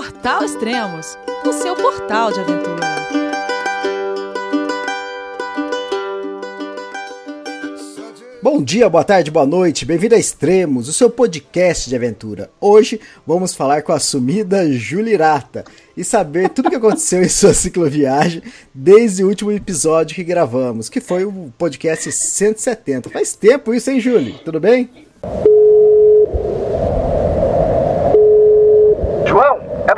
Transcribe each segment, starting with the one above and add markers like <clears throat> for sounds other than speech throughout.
Portal Extremos, o seu portal de aventura. Bom dia, boa tarde, boa noite, bem-vindo a Extremos, o seu podcast de aventura. Hoje vamos falar com a sumida Julirata e saber tudo o que aconteceu <laughs> em sua cicloviagem desde o último episódio que gravamos, que foi o podcast 170. Faz tempo isso, hein, Julie? Tudo bem? João, é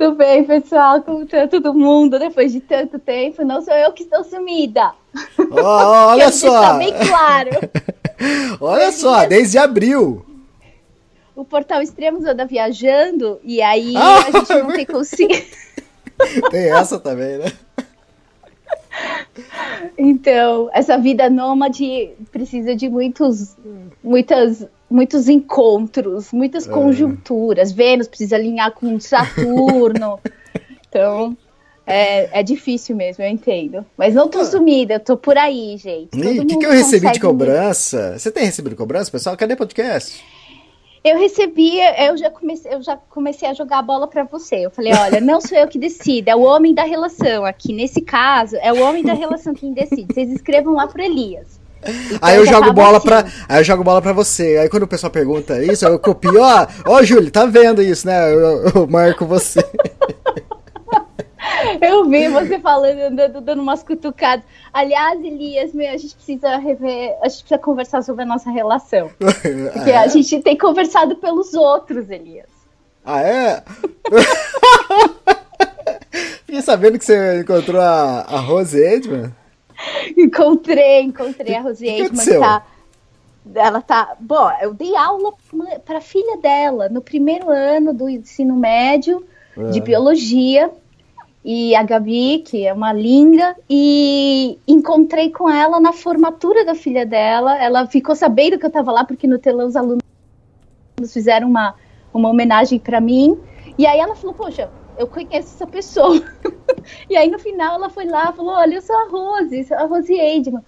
Tudo bem, pessoal? Como tá todo mundo depois de tanto tempo? Não sou eu que estou sumida. Oh, <laughs> olha só! bem claro. <laughs> olha só, desde abril. O Portal Extremos anda viajando e aí Ah! a gente <laughs> não tem conseguido. Tem essa também, né? Então, essa vida nômade precisa de muitos, muitas, muitos encontros, muitas É. conjunturas. Vênus precisa alinhar com Saturno. <laughs> Então, é, é difícil mesmo, eu entendo. Mas não tô sumida, eu tô por aí, gente. Ah. O que, que eu recebi de cobrança? Você tem recebido cobrança, pessoal? Cadê podcast? Eu recebi, eu já comecei, eu já comecei a jogar a bola pra você. Eu falei, olha, não sou eu que decido, é o homem da relação aqui. Nesse caso, é o homem da relação quem decide. Vocês escrevam lá pro Elias. Então, Aí eu jogo bola assim. pra. Aí eu jogo bola pra você. Aí quando o pessoal pergunta isso, eu copio, ó, ó, Júlio, tá vendo isso, né? Eu, eu marco você. <laughs> Eu vi você falando, andando, dando umas cutucadas. Aliás, Elias, meu, a gente precisa rever, a gente precisa conversar sobre a nossa relação. <laughs> Porque Ah, a é? gente tem conversado pelos outros, Elias. Ah, é? <laughs> Fiquei sabendo que você encontrou a, a Rose Edman. Encontrei, encontrei a Rosie que Edman, aconteceu? tá. Ela tá. Bom, eu dei aula para filha dela no primeiro ano do ensino médio de Ah. biologia. E a Gabi, que é uma linda, e encontrei com ela na formatura da filha dela. Ela ficou sabendo que eu estava lá, porque no telão os alunos fizeram uma, uma homenagem para mim. E aí ela falou: Poxa, eu conheço essa pessoa. <laughs> e aí no final ela foi lá falou: Olha, eu sou a Rose, sou a Rose Eidman.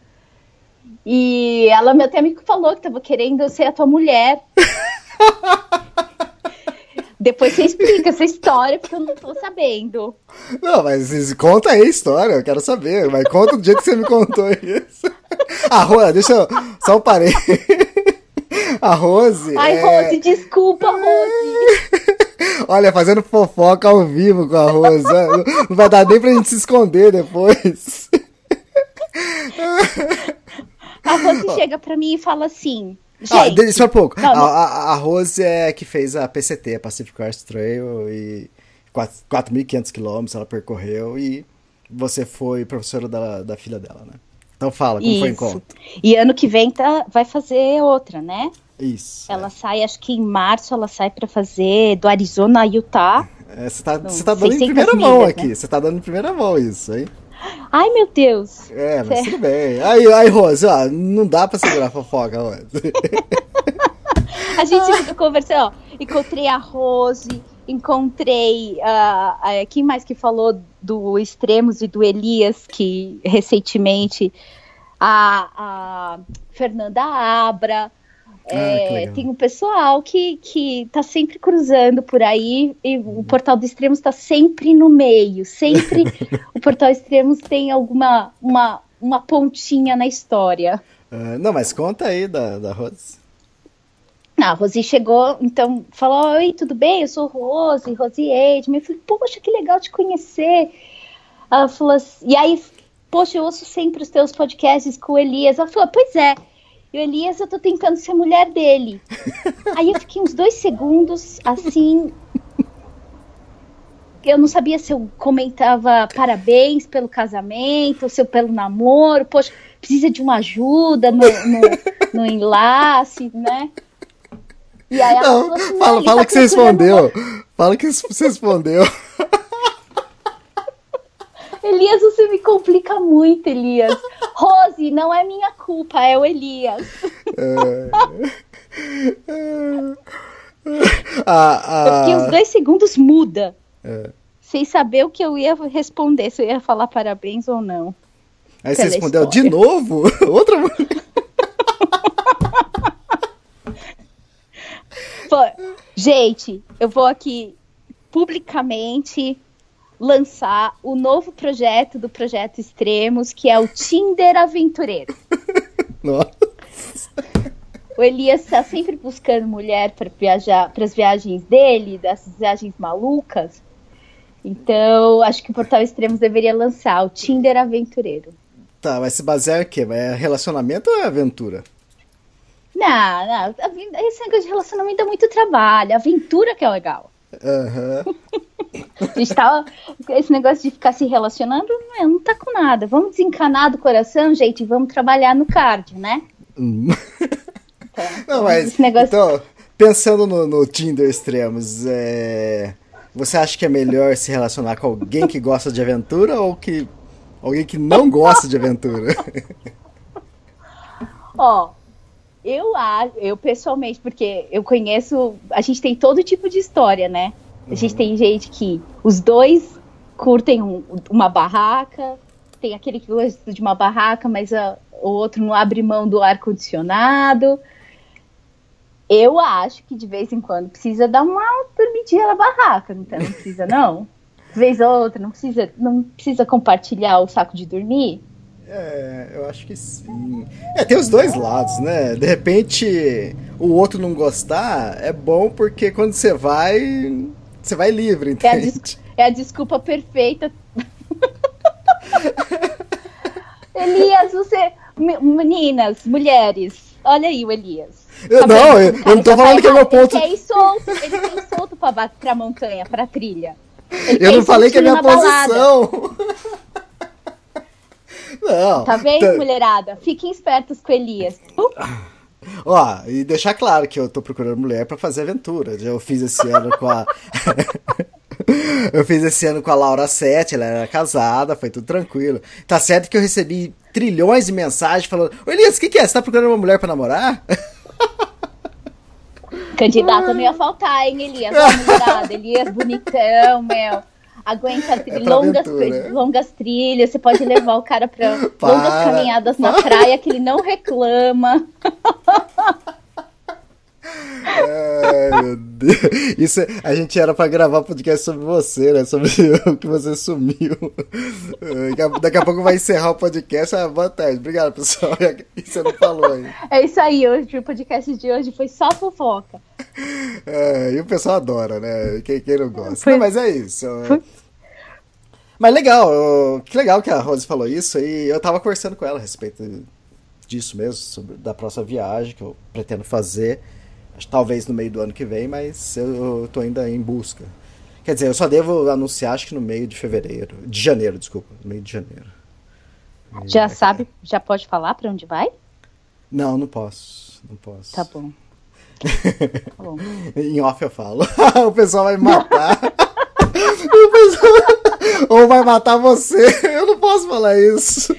E ela até me falou que estava querendo ser a tua mulher. <laughs> Depois você explica essa história, porque eu não tô sabendo. Não, mas conta aí a história, eu quero saber. Mas conta do jeito que você me contou isso. A Rose, deixa eu. Só um parei. A Rose. Ai, é- Rose, desculpa, Rose. Olha, fazendo fofoca ao vivo com a Rose. Não vai dar nem pra gente se esconder depois. A Rose chega pra mim e fala assim. Ah, Gente, só um pouco. Não, não. A, a- Rose é que fez a PCT, a Pacific Crest Trail, e quatro- 4.500 quilômetros ela percorreu e você foi professora da, da filha dela, né? Então fala, como foi o isso. encontro? E ano que vem tá, vai fazer outra, né? Isso. Ela sai, acho que em março ela sai pra fazer do Arizona a Utah. É, você tá, Não, você tá dando em 600 primeira mão milhas, aqui. né? Você tá dando em primeira mão isso, hein? Ai, meu Deus. É, mas Certo. tudo bem. Aí, aí, Rose, ó, não dá pra segurar a fofoca, Rose. <laughs> A gente conversando, ó. Encontrei a Rose, encontrei. ah, ah, quem mais que falou do Extremos e do Elias, que recentemente. A, a Fernanda Abra. Ah, É, tem um pessoal que, que tá sempre cruzando por aí e o Portal do Extremos tá sempre no meio. Sempre <laughs> o Portal Extremos tem alguma uma, uma pontinha na história. Ah, não, mas conta aí da, da Rose. Ah, a Rosi chegou, então falou: Oi, tudo bem? Eu sou Rose, Rose Edman. Eu falei: Poxa, que legal te conhecer. Ela falou assim, e aí, poxa, eu ouço sempre os teus podcasts com o Elias. Ela falou: Pois é. E o Elias, eu tô tentando ser mulher dele. <laughs> aí eu fiquei uns dois segundos assim. Eu não sabia se eu comentava parabéns pelo casamento, se eu pelo namoro. Poxa, precisa de uma ajuda no, no, no enlace, né? E aí ela Não, falou assim, fala, ele fala tá que você respondeu. Fala que você respondeu. Elias, você me complica muito, Elias. Rose, não é minha culpa, é o Elias. Ah, Eu fiquei uns ah, dois segundos muda. É. Sem saber o que eu ia responder, se eu ia falar parabéns ou não. aí você respondeu de história. novo? <laughs> Outra gente, eu vou aqui publicamente lançar o novo projeto do Projeto Extremos, que é o Tinder Aventureiro. <laughs> Nossa. O Elias está sempre buscando mulher para viajar para as viagens dele, dessas viagens malucas. Então, acho que o Portal Extremos deveria lançar o Tinder Aventureiro. Tá, vai se basear em quê? É relacionamento ou é aventura? Não, não, esse negócio de relacionamento é muito trabalho, aventura que é legal. Gente tá, esse negócio de ficar se relacionando não, não tá com nada. Vamos desencanar do coração, gente, e vamos trabalhar no cardio, né? Então, Não, mas. negócio Então, pensando no, no Tinder extremos, é, você acha que é melhor se relacionar com alguém que gosta de aventura ou que alguém que não gosta de aventura? Ó, eu acho, eu pessoalmente, porque eu conheço, a gente tem todo tipo de história, né? A gente tem gente que os dois curtem um- uma barraca, tem aquele que gosta de uma barraca, mas a- o outro não abre mão do ar condicionado. Eu acho que de vez em quando precisa dar uma dormidinha na barraca, não, tem- não precisa não? Vez ou outra, não precisa, não precisa compartilhar o saco de dormir? É, eu acho que sim. É, tem os dois lados, né? De repente, o outro não gostar é bom porque quando você vai, você vai livre, É a, entende? des- é a desculpa perfeita. <laughs> Elias, você. me- Meninas, mulheres, olha aí o Elias. Eu- Tá não, eu- eu não tô já falando que é meu ponto- Ele quer ir solto, ele quer ir solto pra, pra montanha, pra trilha. Ele Eu não falei que é minha posição. <laughs> Não. Tá vendo, tá- mulherada? Fiquem espertos com Elias. Uh, Ó, e deixar claro que eu tô procurando mulher pra fazer aventura. Eu fiz esse ano com a. <laughs> eu fiz esse ano com a Laura Sete, ela era casada, foi tudo tranquilo. Tá certo que eu recebi trilhões de mensagens falando: Ô Elias, o que, que é? Você tá procurando uma mulher pra namorar? Candidato não ia faltar, hein, Elias? <laughs> Ó, mulherada, Elias bonitão, meu. Aguenta tri- É longas, aventura. longas trilhas, você pode levar o cara pra <laughs> Para, longas caminhadas na praia que ele não reclama. <laughs> Ai, meu Deus. Isso, é- a gente era pra gravar podcast sobre você, né? Sobre o <laughs> que você sumiu. Daqui a, pouco vai encerrar o podcast. Ah, boa tarde. Obrigado, pessoal. <laughs> Você não falou aí. É isso aí, hoje o podcast de hoje foi só fofoca. É, e o pessoal adora, né? Quem, quem não gosta. Foi- Não, mas é isso. Foi- Mas legal, que legal que a Rose falou isso e eu tava conversando com ela a respeito disso mesmo, sobre, da próxima viagem que eu pretendo fazer. Talvez no meio do ano que vem, mas eu tô ainda em busca. Quer dizer, eu só devo anunciar acho que no meio de fevereiro. De janeiro, desculpa. No meio de janeiro. Já sabe, já pode falar pra onde vai? Não, não posso. Não posso. Tá bom. <laughs> Tá bom. Em off eu falo. <laughs> o pessoal vai me matar. <laughs> O pessoal- Ou vai matar você. Eu não posso falar isso.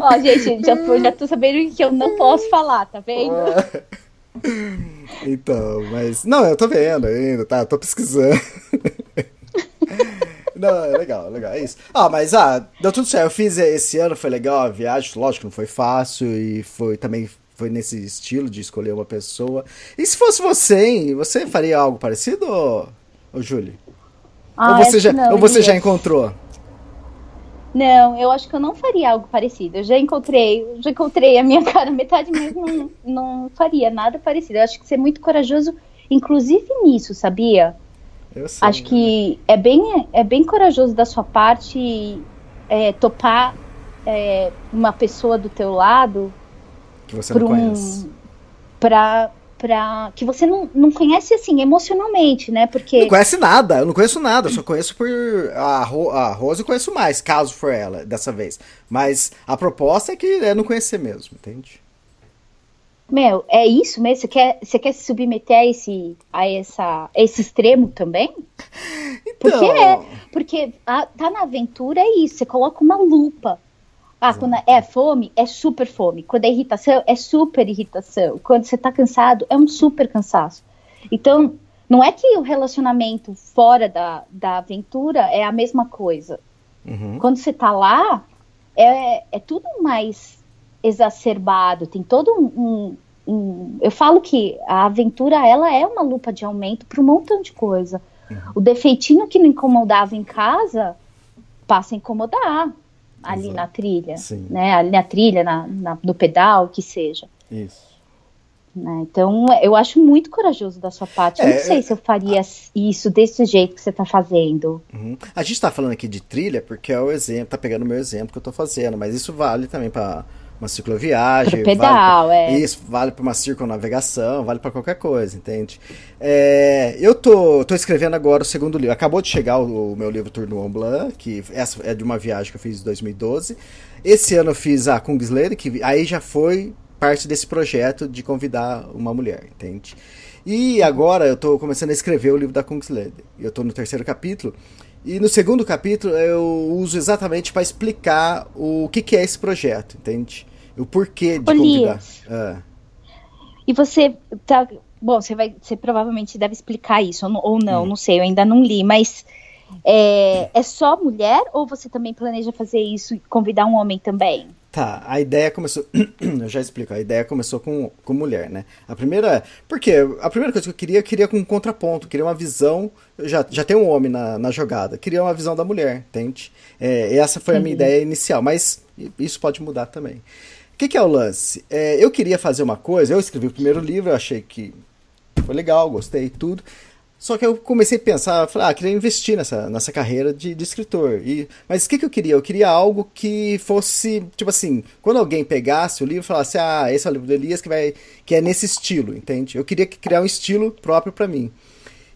Ó, gente, já, já tô sabendo que eu não posso falar, tá vendo? Então, mas. Não, eu tô vendo ainda, tá? Tô pesquisando. <laughs> Não, é legal, legal, é isso. Ah, mas ah, deu tudo certo. Eu fiz esse ano, foi legal a viagem, lógico não foi fácil e foi também foi nesse estilo de escolher uma pessoa. E se fosse você, hein? Você faria algo parecido, ô, ô Júlia? Ah, ou você, já, não, ou você já encontrou? Não, eu acho que eu não faria algo parecido. Eu já encontrei, já encontrei a minha <laughs> cara metade, mas não, não faria nada parecido. Eu acho que você é muito corajoso, inclusive nisso, sabia? Eu sei. Acho que é bem, é bem corajoso da sua parte é, topar é, uma pessoa do teu lado Que você não um conhece. pra, pra que você não, não conhece assim emocionalmente, né? Porque Não conhece nada, eu não conheço nada, eu só conheço por. A, Ro, a Rose eu conheço mais, caso for ela, dessa vez. Mas a proposta é que é não conhecer mesmo, entende? Meu, é isso mesmo? Você quer, você quer se submeter a esse, a essa, a esse extremo também? <laughs> Então, Porque é, porque a- tá na aventura é isso, você coloca uma lupa. Ah, quando é fome, é super fome. Quando é irritação, é super irritação. Quando você tá cansado, é um super cansaço. Então, não é que o relacionamento fora da, da aventura é a mesma coisa. Uhum. Quando você tá lá, é, é tudo mais exacerbado, tem todo um, um- um- Eu falo que a aventura, ela é uma lupa de aumento para um montão de coisa. O defeitinho que não incomodava em casa, passa a incomodar ali Exato. na trilha, Sim. né? Ali na trilha, na, na- no pedal, o que seja. Isso. né? Então, eu acho muito corajoso da sua parte. Eu É, não sei é- se eu faria isso desse jeito que você tá fazendo. Uhum. A gente tá falando aqui de trilha porque é o exemplo, tá pegando o meu exemplo que eu tô fazendo, mas isso vale também para uma cicloviagem, Pro pedal, vale pra- é. Isso, vale para uma circunnavegação, vale para qualquer coisa, entende? É, eu tô, tô escrevendo agora o segundo livro. Acabou de chegar o, o meu livro Tour do Mont Blanc, que essa é de uma viagem que eu fiz em 2012. Esse ano eu fiz a Kungsleden, que aí já foi parte desse projeto de convidar uma mulher, entende? E agora eu tô começando a escrever o livro da Kungsleden. Eu tô no terceiro capítulo. E no segundo capítulo eu uso exatamente para explicar o que, que é esse projeto, entende? O porquê de Ô, convidar. Ah. E você tá. Bom, você vai. Você provavelmente deve explicar isso, ou, não- ou não, Hum. não sei, eu ainda não li, mas é, é só mulher ou você também planeja fazer isso e convidar um homem também? Tá, a ideia começou. <clears throat> eu já explico, a ideia começou com, com mulher, né? A primeira. Porque a primeira coisa que eu queria, eu queria com um contraponto, queria uma visão. Já, já tem um homem na, na jogada, queria uma visão da mulher, entende? É, essa foi a minha ideia inicial, mas isso pode mudar também. O que, que é o lance? É, eu queria fazer uma coisa, eu escrevi o primeiro livro, eu achei que foi legal, gostei e tudo. Só que eu comecei a pensar, falei, ah, queria investir nessa, nessa carreira de, de escritor. E, mas o que, que eu queria? Eu queria algo que fosse, tipo assim, quando alguém pegasse o livro e falasse, ah, esse é o livro do Elias que, vai, que é nesse estilo, entende? Eu queria que- criar um estilo próprio para mim.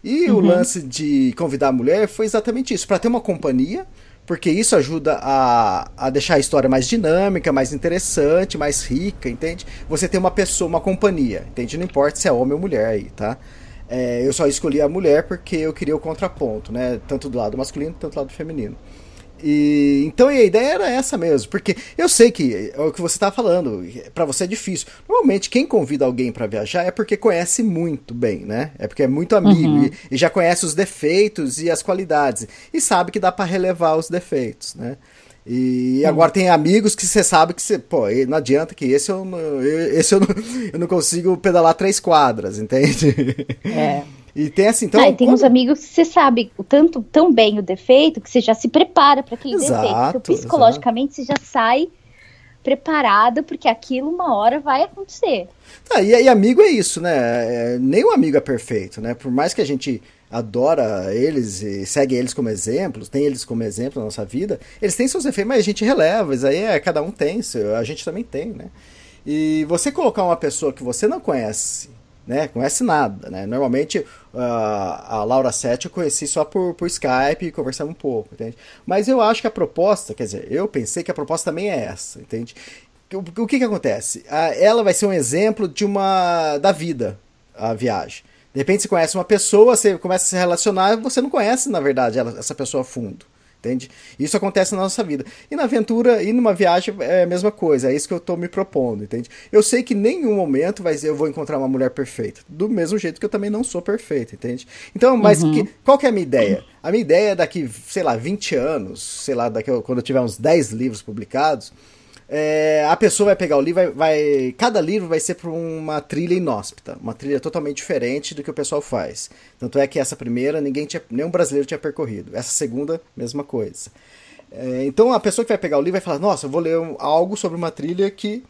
E o lance de convidar a mulher foi exatamente isso, para ter uma companhia, porque isso ajuda a, a deixar a história mais dinâmica, mais interessante, mais rica, entende? Você tem uma pessoa, uma companhia, entende? Não importa se é homem ou mulher aí, tá? É, eu só escolhi a mulher porque eu queria o contraponto, né? Tanto do lado masculino quanto do lado feminino. E então a ideia era essa mesmo, porque eu sei que é o que você está falando, para você é difícil. Normalmente quem convida alguém para viajar é porque conhece muito bem, né? É porque é muito amigo e, e já conhece os defeitos e as qualidades e sabe que dá para relevar os defeitos, né? E agora tem amigos que você sabe que você, pô, não adianta que esse eu não, esse eu não, <laughs> eu não consigo pedalar três quadras, entende? É. <laughs> E tem assim, então ah, e tem quando- uns amigos que você sabe o tanto tão bem o defeito que você já se prepara para aquele Exato, defeito. Então, psicologicamente, você já sai preparado porque aquilo uma hora vai acontecer. Ah, e, e amigo é isso, né? É, nenhum amigo é perfeito, né? Por mais que a gente adora eles e segue eles como exemplos, tem eles como exemplo na nossa vida, eles têm seus defeitos, mas a gente releva, isso aí é, cada um tem, a gente também tem, né? E você colocar uma pessoa que você não conhece, né? Conhece nada, né? Normalmente ah, a Laura Sete eu conheci só por, por Skype e conversamos um pouco, entende? Mas eu acho que a proposta, quer dizer, eu pensei que a proposta também é essa, entende? O, o que que acontece? Ela vai ser um exemplo de uma da vida, a viagem. De repente você conhece uma pessoa, você começa a se relacionar, você não conhece, na verdade, ela- essa pessoa a fundo. Entende? Isso acontece na nossa vida. E na aventura e numa viagem é a mesma coisa. É isso que eu estou me propondo, entende? Eu sei que em nenhum momento vai, eu vou encontrar uma mulher perfeita. Do mesmo jeito que eu também não sou perfeita, entende? Então, mas que- qual que é a minha ideia? A minha ideia é daqui, sei lá, 20 anos, sei lá, daqui, quando eu tiver uns 10 livros publicados, é, a pessoa vai pegar o livro, vai, vai- cada livro vai ser para uma trilha inóspita, uma trilha totalmente diferente do que o pessoal faz. Tanto é que essa primeira ninguém tinha, nenhum brasileiro tinha percorrido. Essa segunda, mesma coisa. É, então a pessoa que vai pegar o livro vai falar: Nossa, eu vou ler algo sobre uma trilha que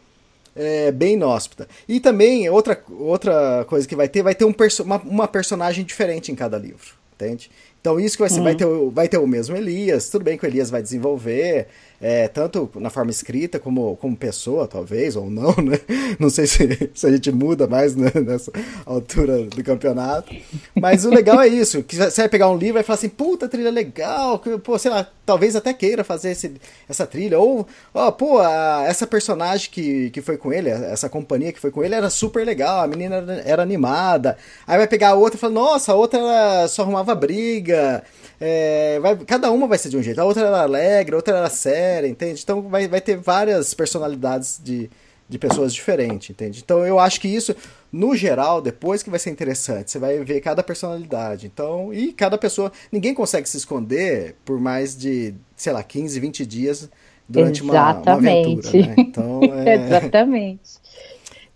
é bem inóspita. E também outra, outra coisa que vai ter, vai ter um perso uma, uma personagem diferente em cada livro, entende? Então isso que vai ser, vai, ter, vai ter o mesmo Elias, tudo bem que o Elias vai desenvolver, é, tanto na forma escrita como, como pessoa, talvez, ou não, né? <laughs> Não sei se, se a gente muda mais né, nessa altura do campeonato. Mas o legal é isso, que você vai pegar um livro e falar assim, puta, trilha legal, que, pô, sei lá, talvez até queira fazer esse, essa trilha, ou, ó, pô, a- essa personagem que, que foi com ele, essa companhia que foi com ele era super legal, a menina era, era animada, aí vai pegar a outra e fala, nossa, a outra era- só arrumava briga, é, vai, cada uma vai ser de um jeito, a outra era alegre, a outra era séria, entende? Então vai, vai ter várias personalidades de, de pessoas diferentes, entende? Então eu acho que isso, no geral, depois que vai ser interessante, você vai ver cada personalidade. Então, e cada pessoa, ninguém consegue se esconder por mais de, sei lá, 15, 20 dias durante uma, uma Exatamente. aventura, né? Então, <laughs> é, Exatamente.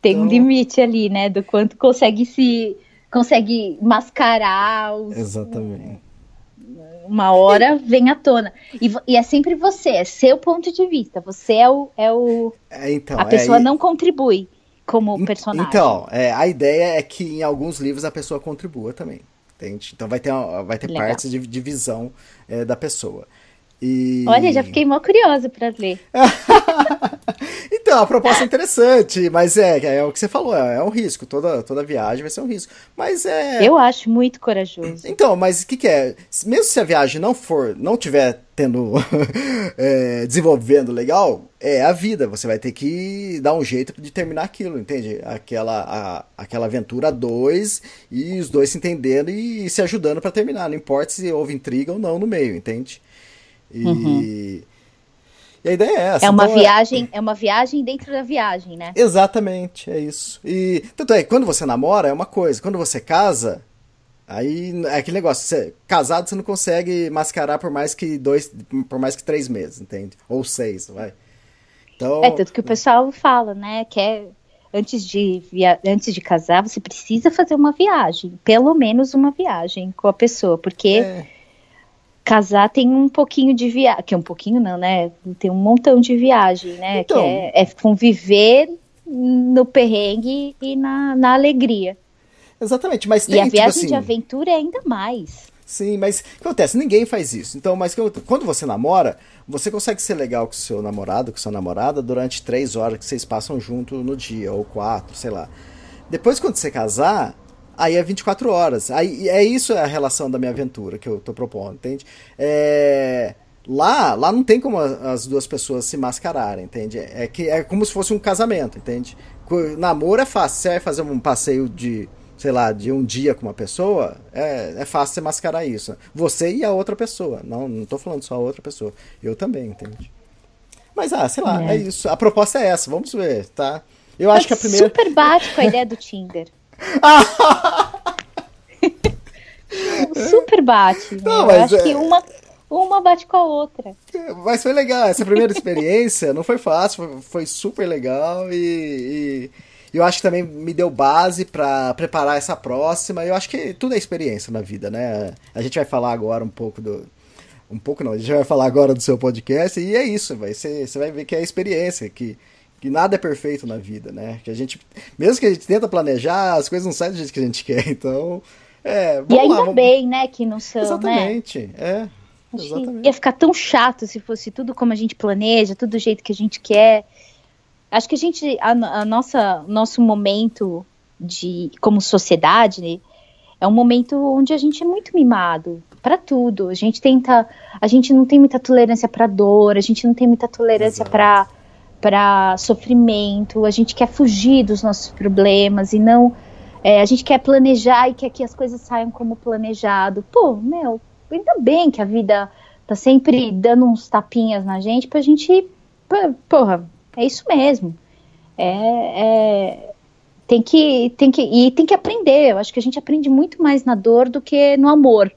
Tem um Então- limite ali, né? Do quanto consegue se. consegue mascarar os, exatamente. Uma hora vem à tona. E, e é sempre você, é seu ponto de vista. Você é o. É o É, então, a é, pessoa e- não contribui como personagem. Então, é, a ideia é que em alguns livros a pessoa contribua também. Entende? Então vai ter, vai ter Legal. partes de, de visão é, da pessoa. E... Olha, já fiquei mó curiosa pra ler. <laughs> Então, a proposta é interessante, mas é, é o que você falou, é, é um risco. Toda, toda viagem vai ser um risco. Mas é. Eu acho muito corajoso. Então, mas o que, que é? Mesmo se a viagem não for, não tiver tendo, <laughs> é, desenvolvendo legal, é a vida. Você vai ter que dar um jeito de terminar aquilo, entende? Aquela, a- aquela aventura dois e os dois se entendendo e se ajudando pra terminar. Não importa se houve intriga ou não no meio, entende? E, e a ideia é essa. É uma Então, viagem, é uma viagem dentro da viagem, né? Exatamente, é isso. E tanto é, quando você namora é uma coisa, quando você casa, aí é aquele negócio, você, casado você não consegue mascarar por mais que dois, por mais que três meses, entende? Ou seis, vai. Então, É tanto que o pessoal fala, né? Que é, antes de via... antes de casar, você precisa fazer uma viagem, pelo menos uma viagem com a pessoa, porque é, casar tem um pouquinho de viagem, que é um pouquinho não, né? Tem um montão de viagem, né? Então. Que é, é conviver no perrengue e na, na alegria. exatamente, mas e tem a tipo viagem assim, de aventura é ainda mais. Sim, mas o que acontece? Ninguém faz isso. Então, mas quando você namora, você consegue ser legal com seu namorado, com sua namorada, durante três horas que vocês passam junto no dia, ou quatro, sei lá. Depois, quando você casar, aí é 24 horas. Aí é isso a relação da minha aventura que eu tô propondo, entende? É, Lá, lá não tem como as duas pessoas se mascararem, entende? É que é como se fosse um casamento, entende? Namoro é fácil. Você vai fazer um passeio de, sei lá, de um dia com uma pessoa, é, é fácil você mascarar isso. Você e a outra pessoa. Não, não tô falando só a outra pessoa. Eu também, entende? Mas, ah, sei lá, é, É. isso. A proposta é essa, vamos ver, tá? Eu acho que a primeira. Super com a ideia do Tinder. <laughs> Super bate. né? Não, Eu mas acho é- que uma, uma bate com a outra. Mas foi legal, essa primeira experiência não foi fácil, foi, foi super legal e, e eu acho que também me deu base pra preparar essa próxima. Eu acho que tudo é experiência na vida, né? A gente vai falar agora um pouco do. Um pouco não, a gente vai falar agora do seu podcast e é isso, vai ser, você vai ver que é experiência, que, que nada é perfeito na vida, né? Que a gente, mesmo que a gente tenta planejar, as coisas não saem do jeito que a gente <laughs> quer, então. É, e ainda lá, vamos... bem, né, que não são, né? Exatamente, é. Acho que Exatamente. ia ficar tão chato se fosse tudo como a gente planeja, tudo do jeito que a gente quer. Acho que a gente, a, a nossa, nosso momento de, como sociedade, né, é um momento onde a gente é muito mimado para tudo. A gente tenta, a gente não tem muita tolerância para dor, a gente não tem muita tolerância para para sofrimento. A gente quer fugir dos nossos problemas e não é, a gente quer planejar e quer que as coisas saiam como planejado. Pô, meu, ainda bem que a vida tá sempre dando uns tapinhas na gente pra gente. Porra, é isso mesmo. É, é- tem que, tem que, e tem que aprender. Eu acho que a gente aprende muito mais na dor do que no amor.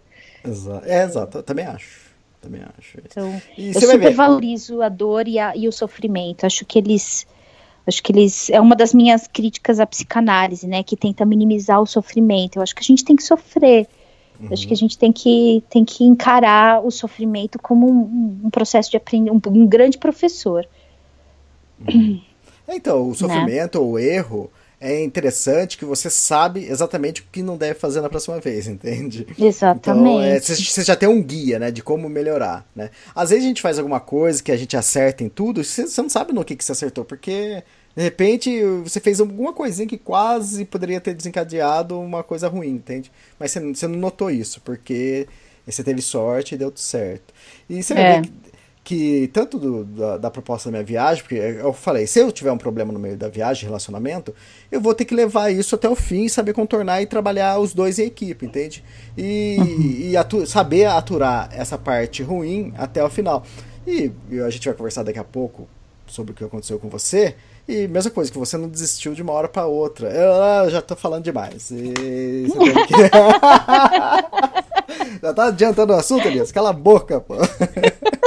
Exa- É, exato, eu também acho. Também acho. Então, E eu você vai super ver. valorizo a dor e, a- e o sofrimento. Acho que eles. Acho que eles. É uma das minhas críticas à psicanálise, né? Que tenta minimizar o sofrimento. Eu acho que a gente tem que sofrer. Uhum. Acho que a gente tem que, tem que encarar o sofrimento como um, um processo de aprendizagem, um, um grande professor. É, Então, o sofrimento ou o erro é interessante que você sabe exatamente o que não deve fazer na próxima vez, entende? Exatamente. Então, é, você já tem um guia, né, de como melhorar, né? Às vezes a gente faz alguma coisa que a gente acerta em tudo, você, não sabe no que, que você acertou, porque de repente você fez alguma coisinha que quase poderia ter desencadeado uma coisa ruim, entende? Mas você, você não notou isso, porque você teve sorte e deu tudo certo. E você vai É. ver que, que tanto do- da, da proposta da minha viagem, porque eu falei, se eu tiver um problema no meio da viagem, relacionamento, eu vou ter que levar isso até o fim, saber contornar e trabalhar os dois em equipe, entende? E, e atu- saber aturar essa parte ruim até o final. E, e a gente vai conversar daqui a pouco sobre o que aconteceu com você. E mesma coisa, que você não desistiu de uma hora para outra. Eu, ah, já tô falando demais. E que- <laughs> <laughs> já tá adiantando o assunto, Elias? Cala a boca, pô. <laughs>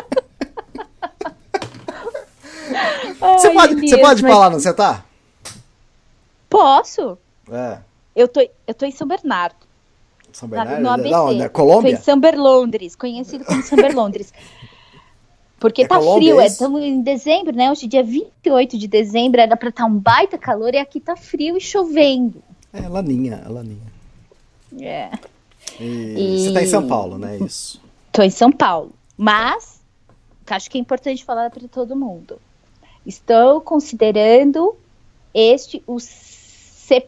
Você pode, Elias, você pode mas- falar, não você tá? Posso? É. Eu tô, eu tô em São Bernardo. São na- Bernardo? no ABC. Não, né? Tô em Colômbia? Samber Londres, conhecido como Samber Londres. <laughs> Porque É tá Colômbia, frio, é é, estamos em dezembro, né? Hoje é dia 28 de dezembro, era pra estar um baita calor e aqui tá frio e chovendo. É, Laninha, é Laninha. É. E- Você tá em São Paulo, né? Isso. Tô em São Paulo. Mas, acho que é importante falar para todo mundo. Estou considerando este, o se,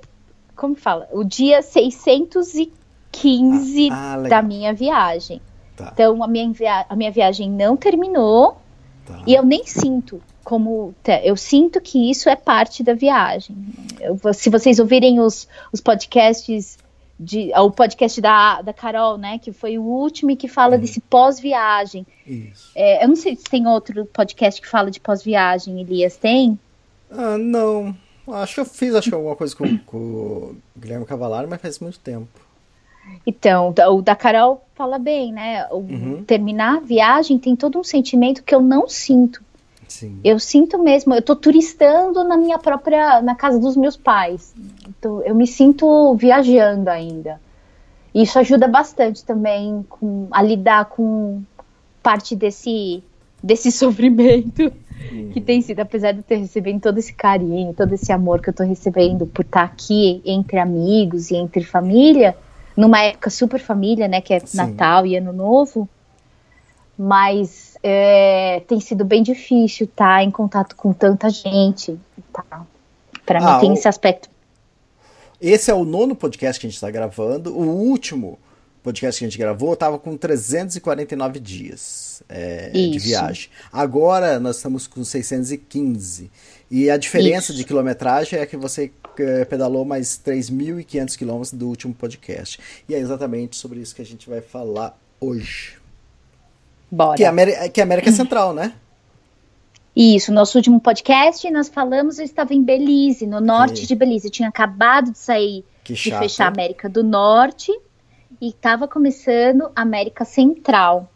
como fala? O dia 615 Ah, ah, da minha viagem. Tá. Então, a minha, via- a minha viagem não terminou Tá. e eu nem sinto como. Eu sinto que isso é parte da viagem. Eu se vocês ouvirem os, os podcasts. De, o podcast da, da Carol, né? Que foi o último e que fala desse pós-viagem. Isso. É, eu não sei se tem outro podcast que fala de pós-viagem, Elias. Tem? Ah, não. Acho que eu fiz acho alguma coisa com, com o Guilherme Cavalari, mas faz muito tempo. Então, o da Carol fala bem, né? O Uhum. terminar a viagem tem todo um sentimento que eu não sinto. Sim. Eu sinto mesmo, eu tô turistando na minha própria, na casa dos meus pais. Então, eu me sinto viajando ainda. Isso ajuda bastante também com, a lidar com parte desse, desse <laughs> sofrimento que tem sido, apesar de eu ter recebendo todo esse carinho, todo esse amor que eu tô recebendo por estar aqui entre amigos e entre família, numa época super família, né, que é Sim. Natal e Ano Novo, mas é, tem sido bem difícil estar em contato com tanta gente. Tá? Para Ah, mim tem o- esse aspecto. Esse é o nono podcast que a gente está gravando. O último podcast que a gente gravou estava com 349 dias é, de viagem. Agora nós estamos com 615. E a diferença Isso. de quilometragem é que você eh, pedalou mais 3.500 quilômetros do último podcast. E é exatamente sobre isso que a gente vai falar hoje. Bora. Que é, Ameri- que é América Central, né? Isso, nosso último podcast nós falamos, eu estava em Belize, no norte de Belize. Eu tinha acabado de sair de fechar a América do Norte e estava começando a América Central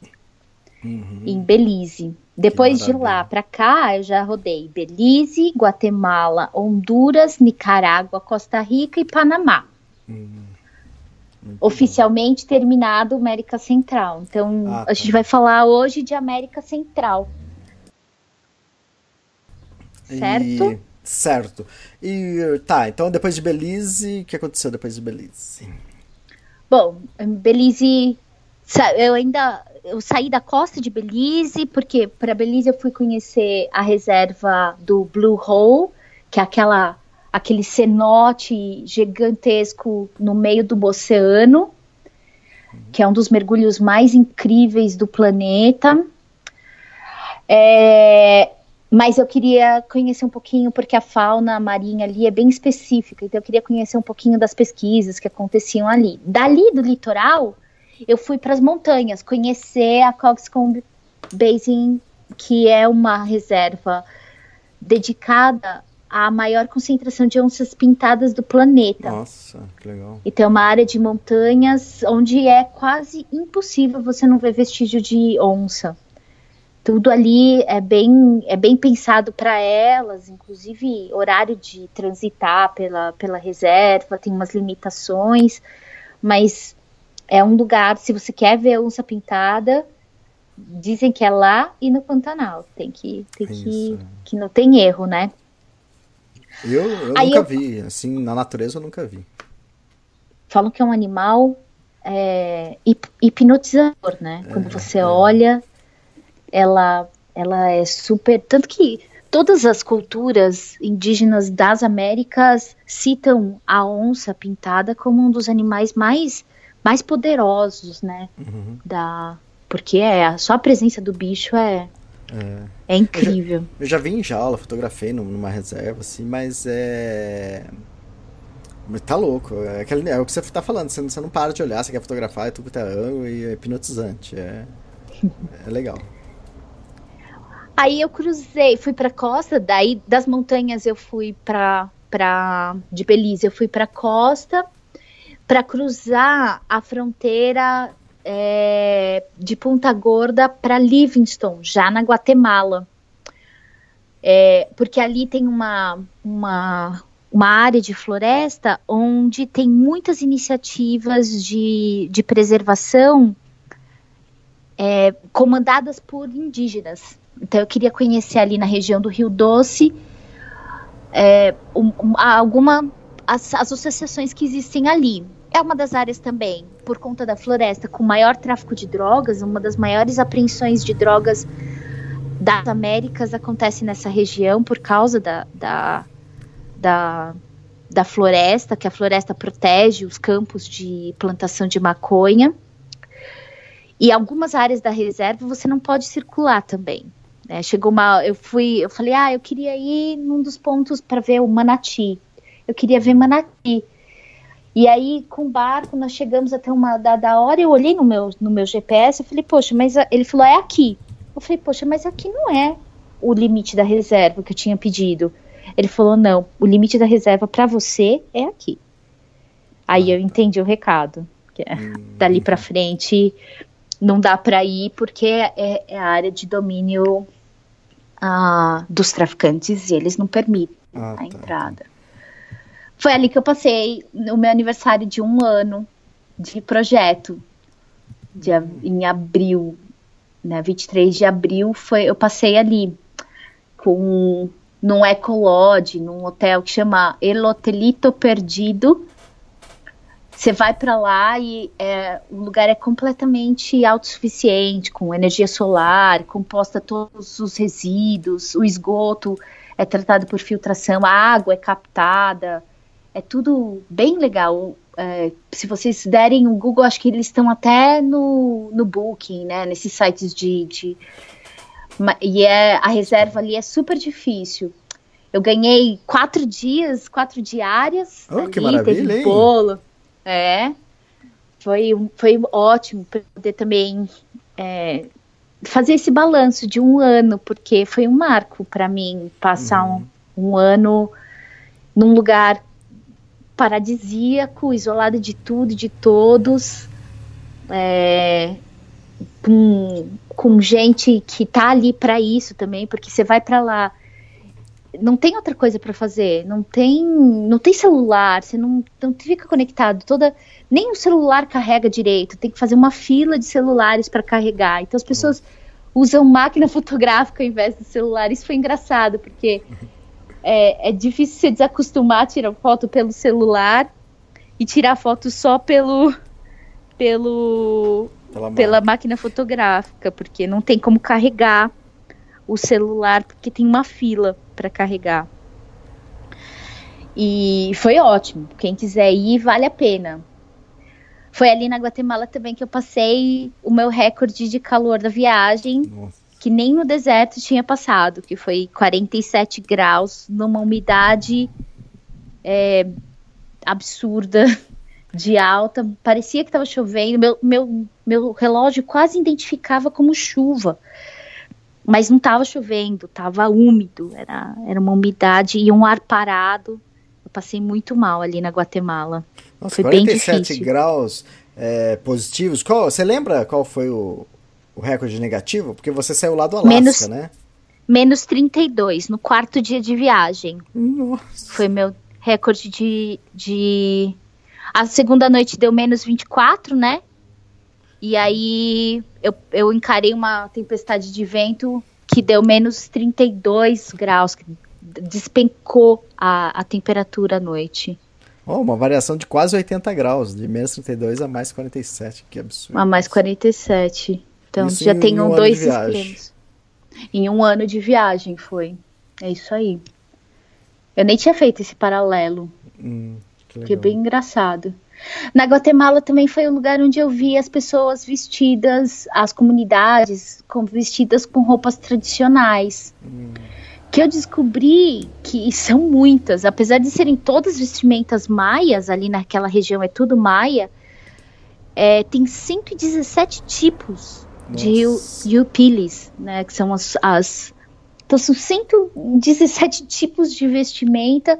Uhum. em Belize. Depois de lá para cá, eu já rodei Belize, Guatemala, Honduras, Nicarágua, Costa Rica e Panamá. Muito Oficialmente terminado América Central. Então, Ah, a gente tá. vai falar hoje de América Central. Certo? E- certo. E tá, então depois de Belize, o que aconteceu depois de Belize? Bom, Belize, eu ainda eu saí da costa de Belize, porque para Belize eu fui conhecer a reserva do Blue Hole, que é aquela aquele cenote gigantesco no meio do oceano, que é um dos mergulhos mais incríveis do planeta. É, mas eu queria conhecer um pouquinho, porque a fauna marinha ali é bem específica, então eu queria conhecer um pouquinho das pesquisas que aconteciam ali. Dali do litoral, eu fui para as montanhas, conhecer a Coxcomb Basin, que é uma reserva dedicada à maior concentração de onças pintadas do planeta. Nossa, que legal. E tem uma área de montanhas onde é quase impossível você não ver vestígio de onça. Tudo ali é bem, é bem pensado para elas, inclusive horário de transitar pela, pela reserva, tem umas limitações, mas é um lugar, se você quer ver onça pintada, dizem que é lá e no Pantanal. Tem que, tem que, Isso. que não tem erro, né? Eu, eu Aí nunca eu- vi, assim, na natureza eu nunca vi. Falam que é um animal é, hip- hipnotizador, né? Quando você olha, ela, ela é super. Tanto que todas as culturas indígenas das Américas citam a onça pintada como um dos animais mais, mais poderosos, né? Da, porque é, só a presença do bicho é, é incrível. Eu já vi em jaula, fotografei num- numa reserva, assim, mas é. Mas tá louco. É, aquele, é o que você tá falando, você, não- você não para de olhar, você quer fotografar, é tudo tá ângulo e é hipnotizante. É, <laughs> é legal. Aí eu cruzei, fui pra costa, daí das montanhas eu fui pra, pra de Belize, eu fui pra costa pra cruzar a fronteira é, de Ponta Gorda pra Livingston, já na Guatemala. É, porque ali tem uma, uma, uma área de floresta onde tem muitas iniciativas de, de preservação é, comandadas por indígenas. Então eu queria conhecer ali na região do Rio Doce é, um- um- as, as associações que existem ali. É uma das áreas também, por conta da floresta, com maior tráfico de drogas, uma das maiores apreensões de drogas das Américas acontece nessa região por causa da, da, da, da floresta, que a floresta protege os campos de plantação de maconha. E algumas áreas da reserva você não pode circular também. né? Chegou uma, eu fui, eu falei, ah, eu queria ir num dos pontos para ver o manati. Eu queria ver manati. E aí, com o barco, nós chegamos até uma dada hora, eu olhei no meu, no meu GPS, eu falei, poxa, mas ele falou, é aqui. Eu falei, poxa, mas aqui não é o limite da reserva que eu tinha pedido. Ele falou, não, o limite da reserva para você é aqui. Aí eu entendi o recado. que é, Dali para frente não dá para ir porque é, é a área de domínio ah, dos traficantes e eles não permitem Ah, a tá. entrada. Foi ali que eu passei o meu aniversário de um ano de projeto. De em abril, né, 23 de abril, foi, eu passei ali com num ecolodge, num hotel que chama El Hotelito Perdido. Você vai para lá e é, o lugar é completamente autossuficiente, com energia solar, composta todos os resíduos, o esgoto é tratado por filtração, a água é captada, é tudo bem legal. É, se vocês derem um Google, acho que eles estão até no, no Booking, né? Nesses sites de, de e é a reserva ali é super difícil. Eu ganhei quatro dias, quatro diárias. Oh, que ali, maravilha, teve hein? bolo. É. Foi, um- foi ótimo poder também é, fazer esse balanço de um ano, porque foi um marco para mim passar um, um ano num lugar paradisíaco, isolado de tudo e de todos, é, com, com gente que tá ali para isso também, porque você vai para lá, não tem outra coisa para fazer, não tem, não tem celular, você não, não fica conectado, toda nem o celular carrega direito, tem que fazer uma fila de celulares para carregar. Então as pessoas usam máquina <laughs> fotográfica ao invés do celular. Isso foi engraçado, porque <laughs> é, é difícil se desacostumar a tirar foto pelo celular e tirar foto só pelo pelo Pela, pela máquina fotográfica, porque não tem como carregar o celular, porque tem uma fila para carregar. E foi ótimo. Quem quiser ir, vale a pena. Foi ali na Guatemala também que eu passei o meu recorde de calor da viagem, Nossa. Que nem no deserto tinha passado, que foi 47 graus, numa umidade é, absurda <laughs> de alta. Parecia que estava chovendo. Meu, meu, meu relógio quase identificava como chuva. Mas não estava chovendo, estava úmido. Era, era uma umidade e um ar parado. Eu passei muito mal ali na Guatemala. Nossa, Foi bem 47 difícil. graus é, positivos. Qual, você lembra qual foi o, o recorde negativo? Porque você saiu lá do Alasca, Menos- né? Menos 32 no quarto dia de viagem. Nossa. Foi meu recorde de, de. A segunda noite deu menos 24, né? E aí eu, eu encarei uma tempestade de vento que deu menos 32 graus, despencou a, a temperatura à noite. Oh, uma variação de quase 80 graus, de menos 32 a mais 47, que absurdo. A mais 47. Então Isso já em tem um dois extremos. Em um ano de viagem foi. É isso aí. Eu nem tinha feito esse paralelo, Hum, que que é bem engraçado. Na Guatemala também foi o lugar onde eu vi as pessoas vestidas, as comunidades com, vestidas com roupas tradicionais. Que eu descobri que são muitas, apesar de serem todas vestimentas maias, ali naquela região é tudo maia, é, tem 117 tipos Nossa. yu- yupilis, né? Que são as, as. Então são 117 tipos de vestimenta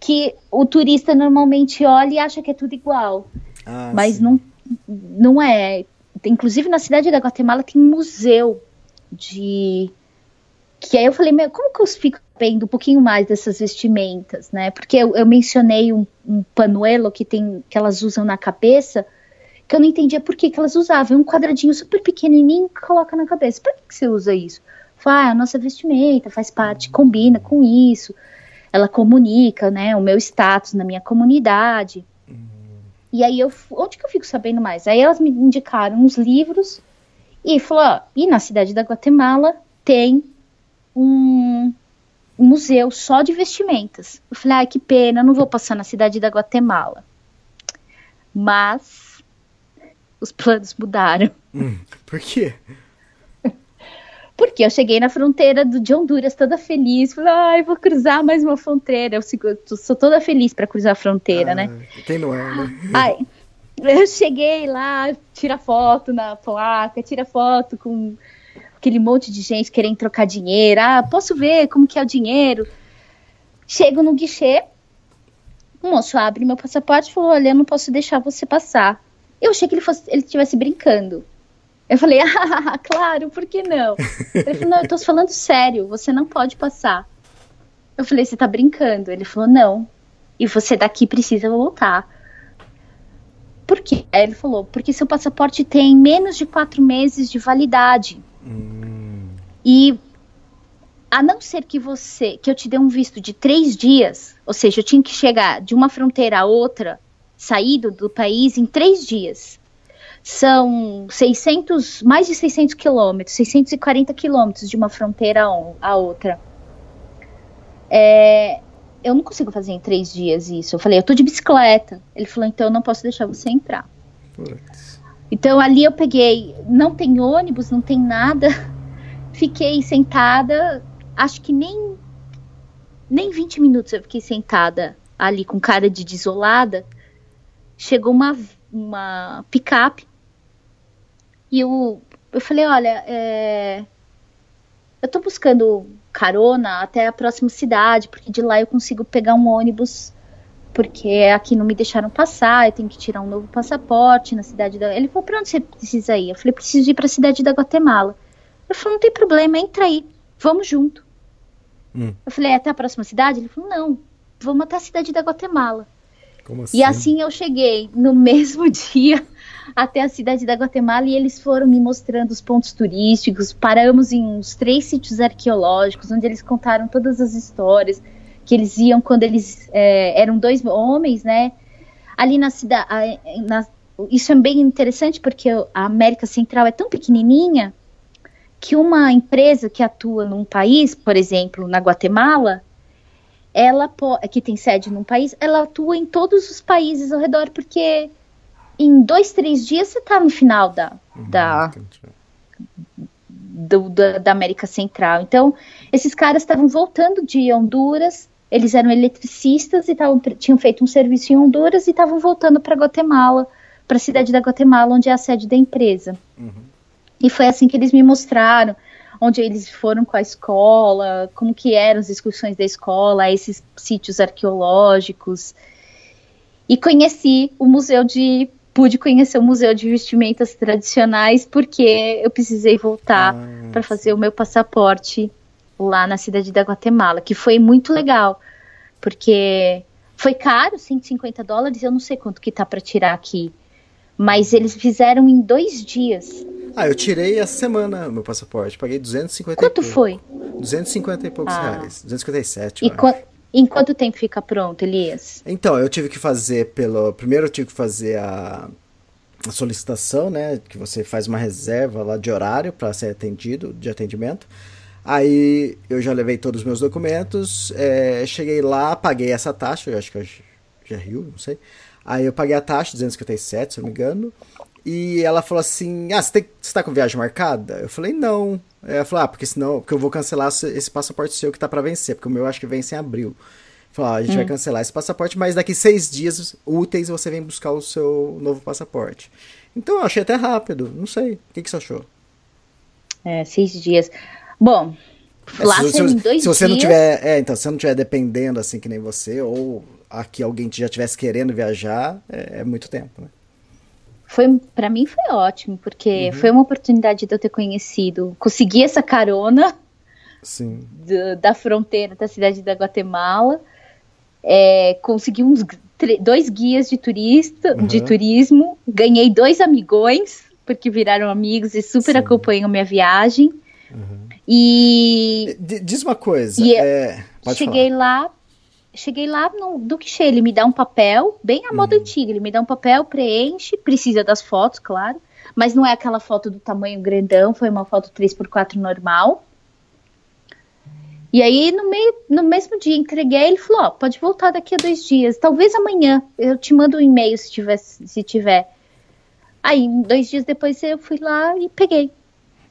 que o turista normalmente olha e acha que é tudo igual. Ah, mas sim. não, não é. Inclusive na cidade da Guatemala tem um museu de. Que aí eu falei, meu, como que eu fico vendo um pouquinho mais dessas vestimentas, né? Porque eu, eu mencionei um, um panuelo que tem que elas usam na cabeça, que eu não entendia por que, que elas usavam. Um quadradinho super pequenininho que coloca na cabeça. Por que, que você usa isso? Fala, ah, a nossa vestimenta faz parte, combina com isso. Ela comunica, né, o meu status na minha comunidade. E aí eu, onde que eu fico sabendo mais? Aí elas me indicaram uns livros e falou, ó, e na cidade da Guatemala tem um, museu só de vestimentas. Eu falei, ai, que pena, eu não vou passar na cidade da Guatemala. Mas os planos mudaram. Por quê? Porque eu cheguei na fronteira do, de Honduras toda feliz. Falei, ai, vou cruzar mais uma fronteira. Eu, sigo- eu sou toda feliz para cruzar a fronteira, né? Ah, Quem não é, né? Ai, eu cheguei lá, tira foto na placa, tira foto com aquele monte de gente querendo trocar dinheiro. Ah, posso ver como que é o dinheiro? Chego no guichê, o moço abre meu passaporte e falou: Olha, eu não posso deixar você passar. Eu achei que ele fosse, ele estivesse brincando. Eu falei, <laughs> ah, claro, por que não? Ele falou, não, eu tô falando sério, você não pode passar. Eu falei, você tá brincando? Ele falou, não. E você daqui precisa voltar. Por quê? Aí ele falou, porque seu passaporte tem menos de quatro meses de validade. E a não ser que você, que eu te dê um visto de três dias, ou seja, eu tinha que chegar de uma fronteira a outra, saído do país em três dias. São 600, mais de 600 quilômetros, 640 quilômetros de uma fronteira a outra. É, eu não consigo fazer em três dias isso. Eu falei, eu tô de bicicleta. Ele falou, então eu não posso deixar você entrar. Putz. Então ali eu peguei, não tem ônibus, não tem nada. <laughs> Fiquei sentada, acho que nem nem 20 minutos eu fiquei sentada ali com cara de desolada. Chegou uma uma picape e eu eu falei, olha, é, eu tô buscando carona até a próxima cidade, porque de lá eu consigo pegar um ônibus porque aqui não me deixaram passar, eu tenho que tirar um novo passaporte na cidade da. Ele falou, pra onde você precisa ir? Eu falei, preciso ir pra cidade da Guatemala. Ele falou, não tem problema, entra aí, vamos junto. Hum. Eu falei, "É até a próxima cidade? Ele falou, não, vamos até a cidade da Guatemala. Como assim? E assim eu cheguei no <laughs> mesmo dia até a cidade da Guatemala e eles foram me mostrando os pontos turísticos. Paramos em uns três sítios arqueológicos onde eles contaram todas as histórias que eles iam quando eles é, eram dois homens, né? Ali na cidade, isso é bem interessante porque a América Central é tão pequenininha que uma empresa que atua num país, por exemplo, na Guatemala, ela que tem sede num país, ela atua em todos os países ao redor, porque em dois, três dias você está no final da, da, do- da, da América Central. Então, esses caras estavam voltando de Honduras, eles eram eletricistas e tavam, tinham feito um serviço em Honduras e estavam voltando para Guatemala, para a cidade da Guatemala, onde é a sede da empresa. E foi assim que eles me mostraram onde eles foram com a escola, como que eram as excursões da escola, esses sítios arqueológicos. E conheci o museu de pude conhecer o museu de vestimentas tradicionais porque eu precisei voltar Ah, para fazer o meu passaporte lá na cidade da Guatemala, que foi muito legal, porque foi caro, 150 dólares, eu não sei quanto que tá para tirar aqui, mas eles fizeram em dois dias. Ah, eu tirei essa semana meu passaporte. Paguei 250 Quanto foi? 250 e poucos Ah. reais. 257, E eu acho. qua- em quanto tempo fica pronto, Elias? Então, eu tive que fazer pelo. Primeiro eu tive que fazer a, a solicitação, né? Que você faz uma reserva lá de horário para ser atendido, de atendimento. Aí eu já levei todos os meus documentos, é, cheguei lá, paguei essa taxa, eu acho que é Rio, não sei. Aí eu paguei a taxa, 257, se eu não me engano. E ela falou assim: Ah, você, tem, você tá com viagem marcada? Eu falei, não. Ela falou, ah, porque senão, porque eu vou cancelar esse passaporte seu que tá para vencer, porque o meu acho que vence em abril. Falou, ah, a gente vai cancelar esse passaporte, mas daqui seis dias úteis você vem buscar o seu novo passaporte. Então eu achei até rápido, não sei. O que, que você achou? É, seis dias. Bom, É, lá se, sendo se- em dois se você dias. não tiver. É, então, se você não tiver dependendo assim que nem você, ou aqui alguém já estivesse querendo viajar, é, é muito tempo, né? Foi, para mim foi ótimo, porque Uhum. foi uma oportunidade de eu ter conhecido, conseguir essa carona do- da fronteira da cidade da Guatemala, é, consegui uns dois guias de turista, de Uhum. turismo, ganhei dois amigões, porque viraram amigos e super Sim. acompanham minha viagem. E D- Diz uma coisa. E é, pode cheguei falar. lá, cheguei lá no Duque ele me dá um papel, bem à Uhum. moda antiga, ele me dá um papel, preenche, precisa das fotos, claro, mas não é aquela foto do tamanho grandão, foi uma foto 3x4 normal. E aí, no, meio, no mesmo dia, entreguei, ele falou, ó, pode voltar daqui a dois dias, talvez amanhã, eu te mando um e-mail se tiver, se tiver. Aí, dois dias depois, eu fui lá e peguei.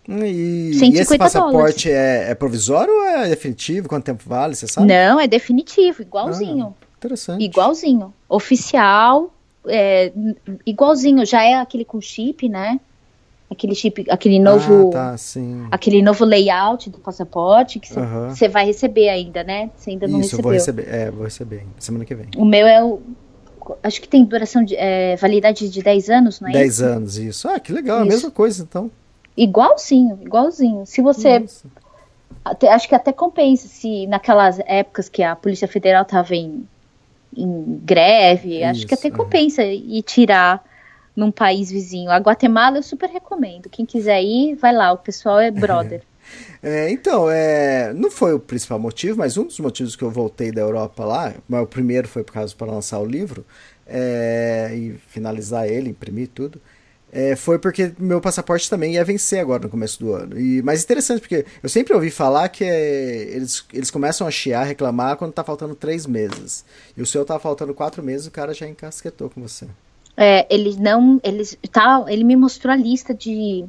E, e 150 esse passaporte é, é provisório ou é definitivo? Quanto tempo vale? Você sabe? Não, é definitivo, igualzinho. Interessante. Igualzinho. Oficial, é, igualzinho. Já é aquele com chip, né? Aquele chip, aquele novo, Ah, tá, aquele novo layout do passaporte que você vai receber ainda, né? Você ainda não Isso, eu recebeu. vou receber. É, vou receber semana que vem. O meu é o. Acho que tem duração de. é, validade de 10 anos, não é? 10 isso? anos, isso. Ah, que legal, a Isso. mesma coisa, então. Igualzinho, igualzinho. Se você. Até- acho que até compensa se naquelas épocas que a Polícia Federal estava em, em greve, acho que Isso, até é. compensa ir tirar num país vizinho. A Guatemala eu super recomendo. Quem quiser ir, vai lá, o pessoal é brother. <laughs> É, então, é, não foi o principal motivo, mas um dos motivos que eu voltei da Europa lá, mas o primeiro foi por causa para lançar o livro é, e finalizar ele, imprimir tudo, é, foi porque meu passaporte também ia vencer agora no começo do ano. E, mas interessante, porque eu sempre ouvi falar que é, eles, eles começam a chiar, reclamar quando tá faltando três meses. E o seu tá faltando quatro meses, o cara já encasquetou com você. É, ele não. Eles, tá, ele me mostrou a lista de,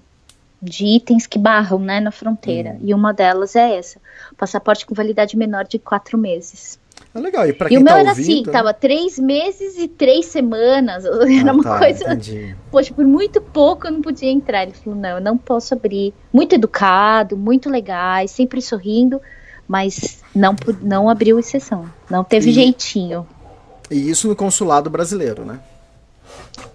de itens que barram né, na fronteira. Hum. E uma delas é essa: passaporte com validade menor de quatro meses. Ah, legal, e pra E quem o meu tá era ouvindo... assim, né? tava três meses e três semanas. <laughs> Era Ah, uma tá, coisa. entendi. Poxa, por muito pouco eu não podia entrar. Ele falou: não, eu não posso abrir. Muito educado, muito legais, sempre sorrindo, mas não, não abriu exceção. Não teve E- jeitinho. E isso no consulado brasileiro, né?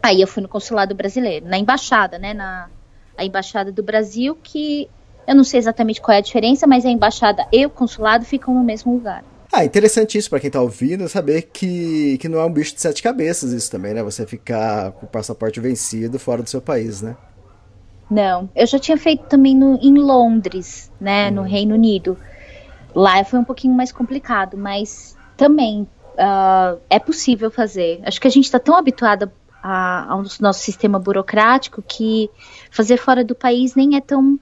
Aí eu fui no consulado brasileiro, na embaixada, né? Na a embaixada do Brasil, que eu não sei exatamente qual é a diferença, mas a embaixada e o consulado ficam no mesmo lugar. Ah, interessante isso pra quem tá ouvindo, saber que, que não é um bicho de sete cabeças isso também, né? Você ficar com o passaporte vencido fora do seu país, né? Não, eu já tinha feito também no, em Londres, né, no Reino Unido. Lá foi um pouquinho mais complicado, mas também ah, é possível fazer. Acho que a gente está tão habituado a- ao nosso sistema burocrático que fazer fora do país nem é tão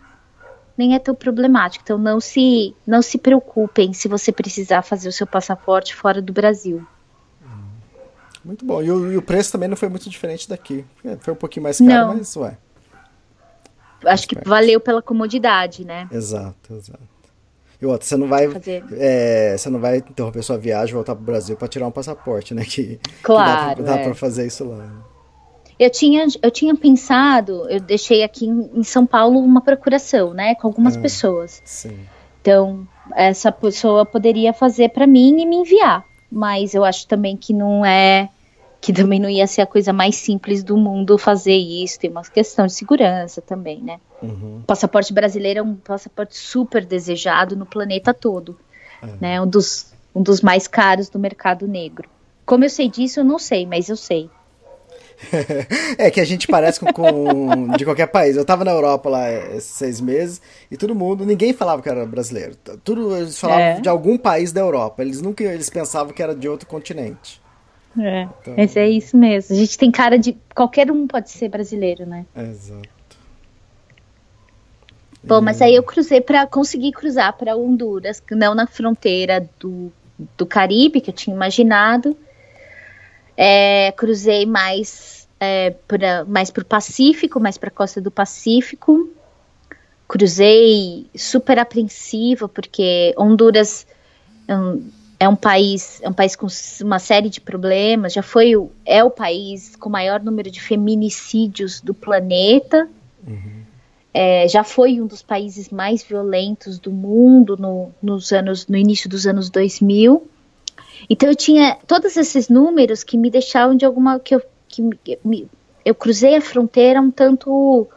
nem é tão problemático. Então não se não se preocupem se você precisar fazer o seu passaporte fora do Brasil. Muito bom. E o, e o preço também não foi muito diferente daqui. É, Foi um pouquinho mais caro, Não. mas ué. Acho que valeu pela comodidade, né? Exato, exato. E outra, você não vai. É, você não vai interromper sua viagem e voltar pro Brasil pra tirar um passaporte, né? Que, Claro, que dá, dá é. fazer isso lá. Eu tinha, eu tinha pensado, eu deixei aqui em, em São Paulo uma procuração, né, com algumas Ah. pessoas. Sim. Então, essa pessoa poderia fazer para mim e me enviar. Mas eu acho também que não é, que também não ia ser a coisa mais simples do mundo fazer isso. Tem uma questão de segurança também, né? Uhum. O passaporte brasileiro é um passaporte super desejado no planeta todo, né? Um dos, um dos mais caros do mercado negro. Como eu sei disso, eu não sei, mas eu sei. <laughs> é que a gente parece com, com, de qualquer país. Eu tava na Europa lá esses seis meses e todo mundo, ninguém falava que era brasileiro. Tudo eles falavam é. de algum país da Europa. Eles nunca eles pensavam que era de outro continente. É, então... mas é isso mesmo. A gente tem cara de qualquer um pode ser brasileiro, né? Exato. Bom, e... mas aí eu cruzei para conseguir cruzar para Honduras, não na fronteira do, do Caribe que eu tinha imaginado é, cruzei mais é, para mais para o Pacífico, mais para a costa do Pacífico. Cruzei super apreensiva porque Honduras é um, é um país é um país com uma série de problemas. Já foi o, é o país com o maior número de feminicídios do planeta. Uhum. É, já foi um dos países mais violentos do mundo no, nos anos no início dos anos 2000 então eu tinha todos esses números que me deixavam de alguma que eu que me, eu cruzei a fronteira um tanto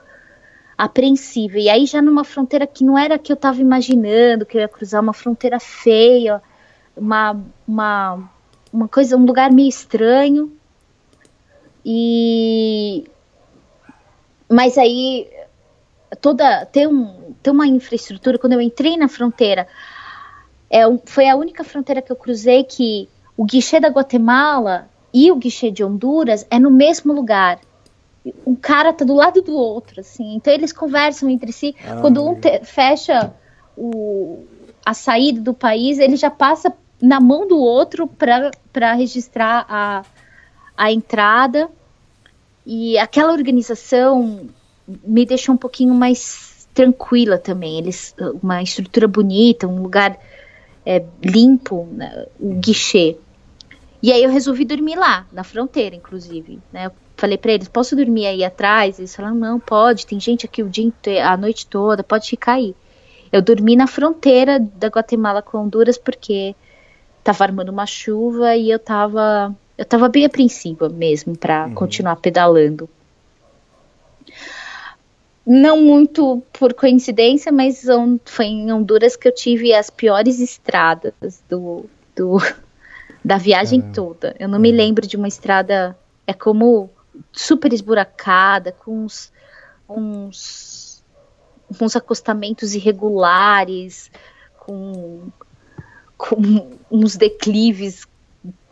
apreensiva. E aí já numa fronteira que não era que eu estava imaginando, que eu ia cruzar uma fronteira feia, uma, uma, uma coisa, um lugar meio estranho. E mas aí toda tem um tem uma infraestrutura quando eu entrei na fronteira é, foi a única fronteira que eu cruzei que o guichê da Guatemala e o guichê de Honduras é no mesmo lugar. Um cara tá do lado do outro, assim. Então eles conversam entre si. Ah, Quando um fecha o, a saída do país, ele já passa na mão do outro para registrar a, a entrada. E aquela organização me deixou um pouquinho mais tranquila também. Eles, uma estrutura bonita, um lugar é, limpo né, o guichê. E aí eu resolvi dormir lá, na fronteira, inclusive. Né? Eu falei para eles, posso dormir aí atrás? Eles falaram, não, pode, tem gente aqui o dia a noite toda, pode ficar aí. Eu dormi na fronteira da Guatemala com Honduras porque tava armando uma chuva e eu tava eu tava bem apreensiva mesmo para uhum. continuar pedalando não muito por coincidência, mas foi em Honduras que eu tive as piores estradas do, do <laughs> da viagem toda. Eu não me lembro de uma estrada é como super esburacada, com uns, uns, uns acostamentos irregulares, com, com uns declives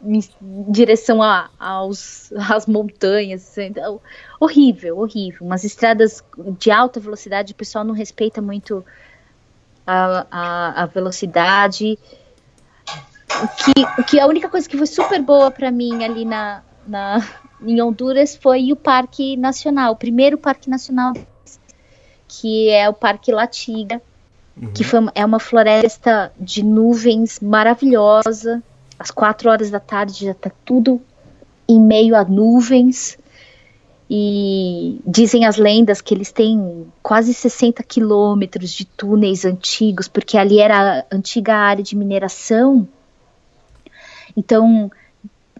em direção a, aos, às montanhas. Então, horrível, horrível. Umas estradas de alta velocidade, o pessoal não respeita muito a, a, a velocidade. O que, o que a única coisa que foi super boa para mim ali na, na, em Honduras foi o Parque Nacional, o primeiro Parque Nacional, que é o Parque Latiga, uhum. que foi, é uma floresta de nuvens maravilhosa às quatro horas da tarde já está tudo em meio a nuvens. E dizem as lendas que eles têm quase 60 quilômetros de túneis antigos, porque ali era a antiga área de mineração. Então,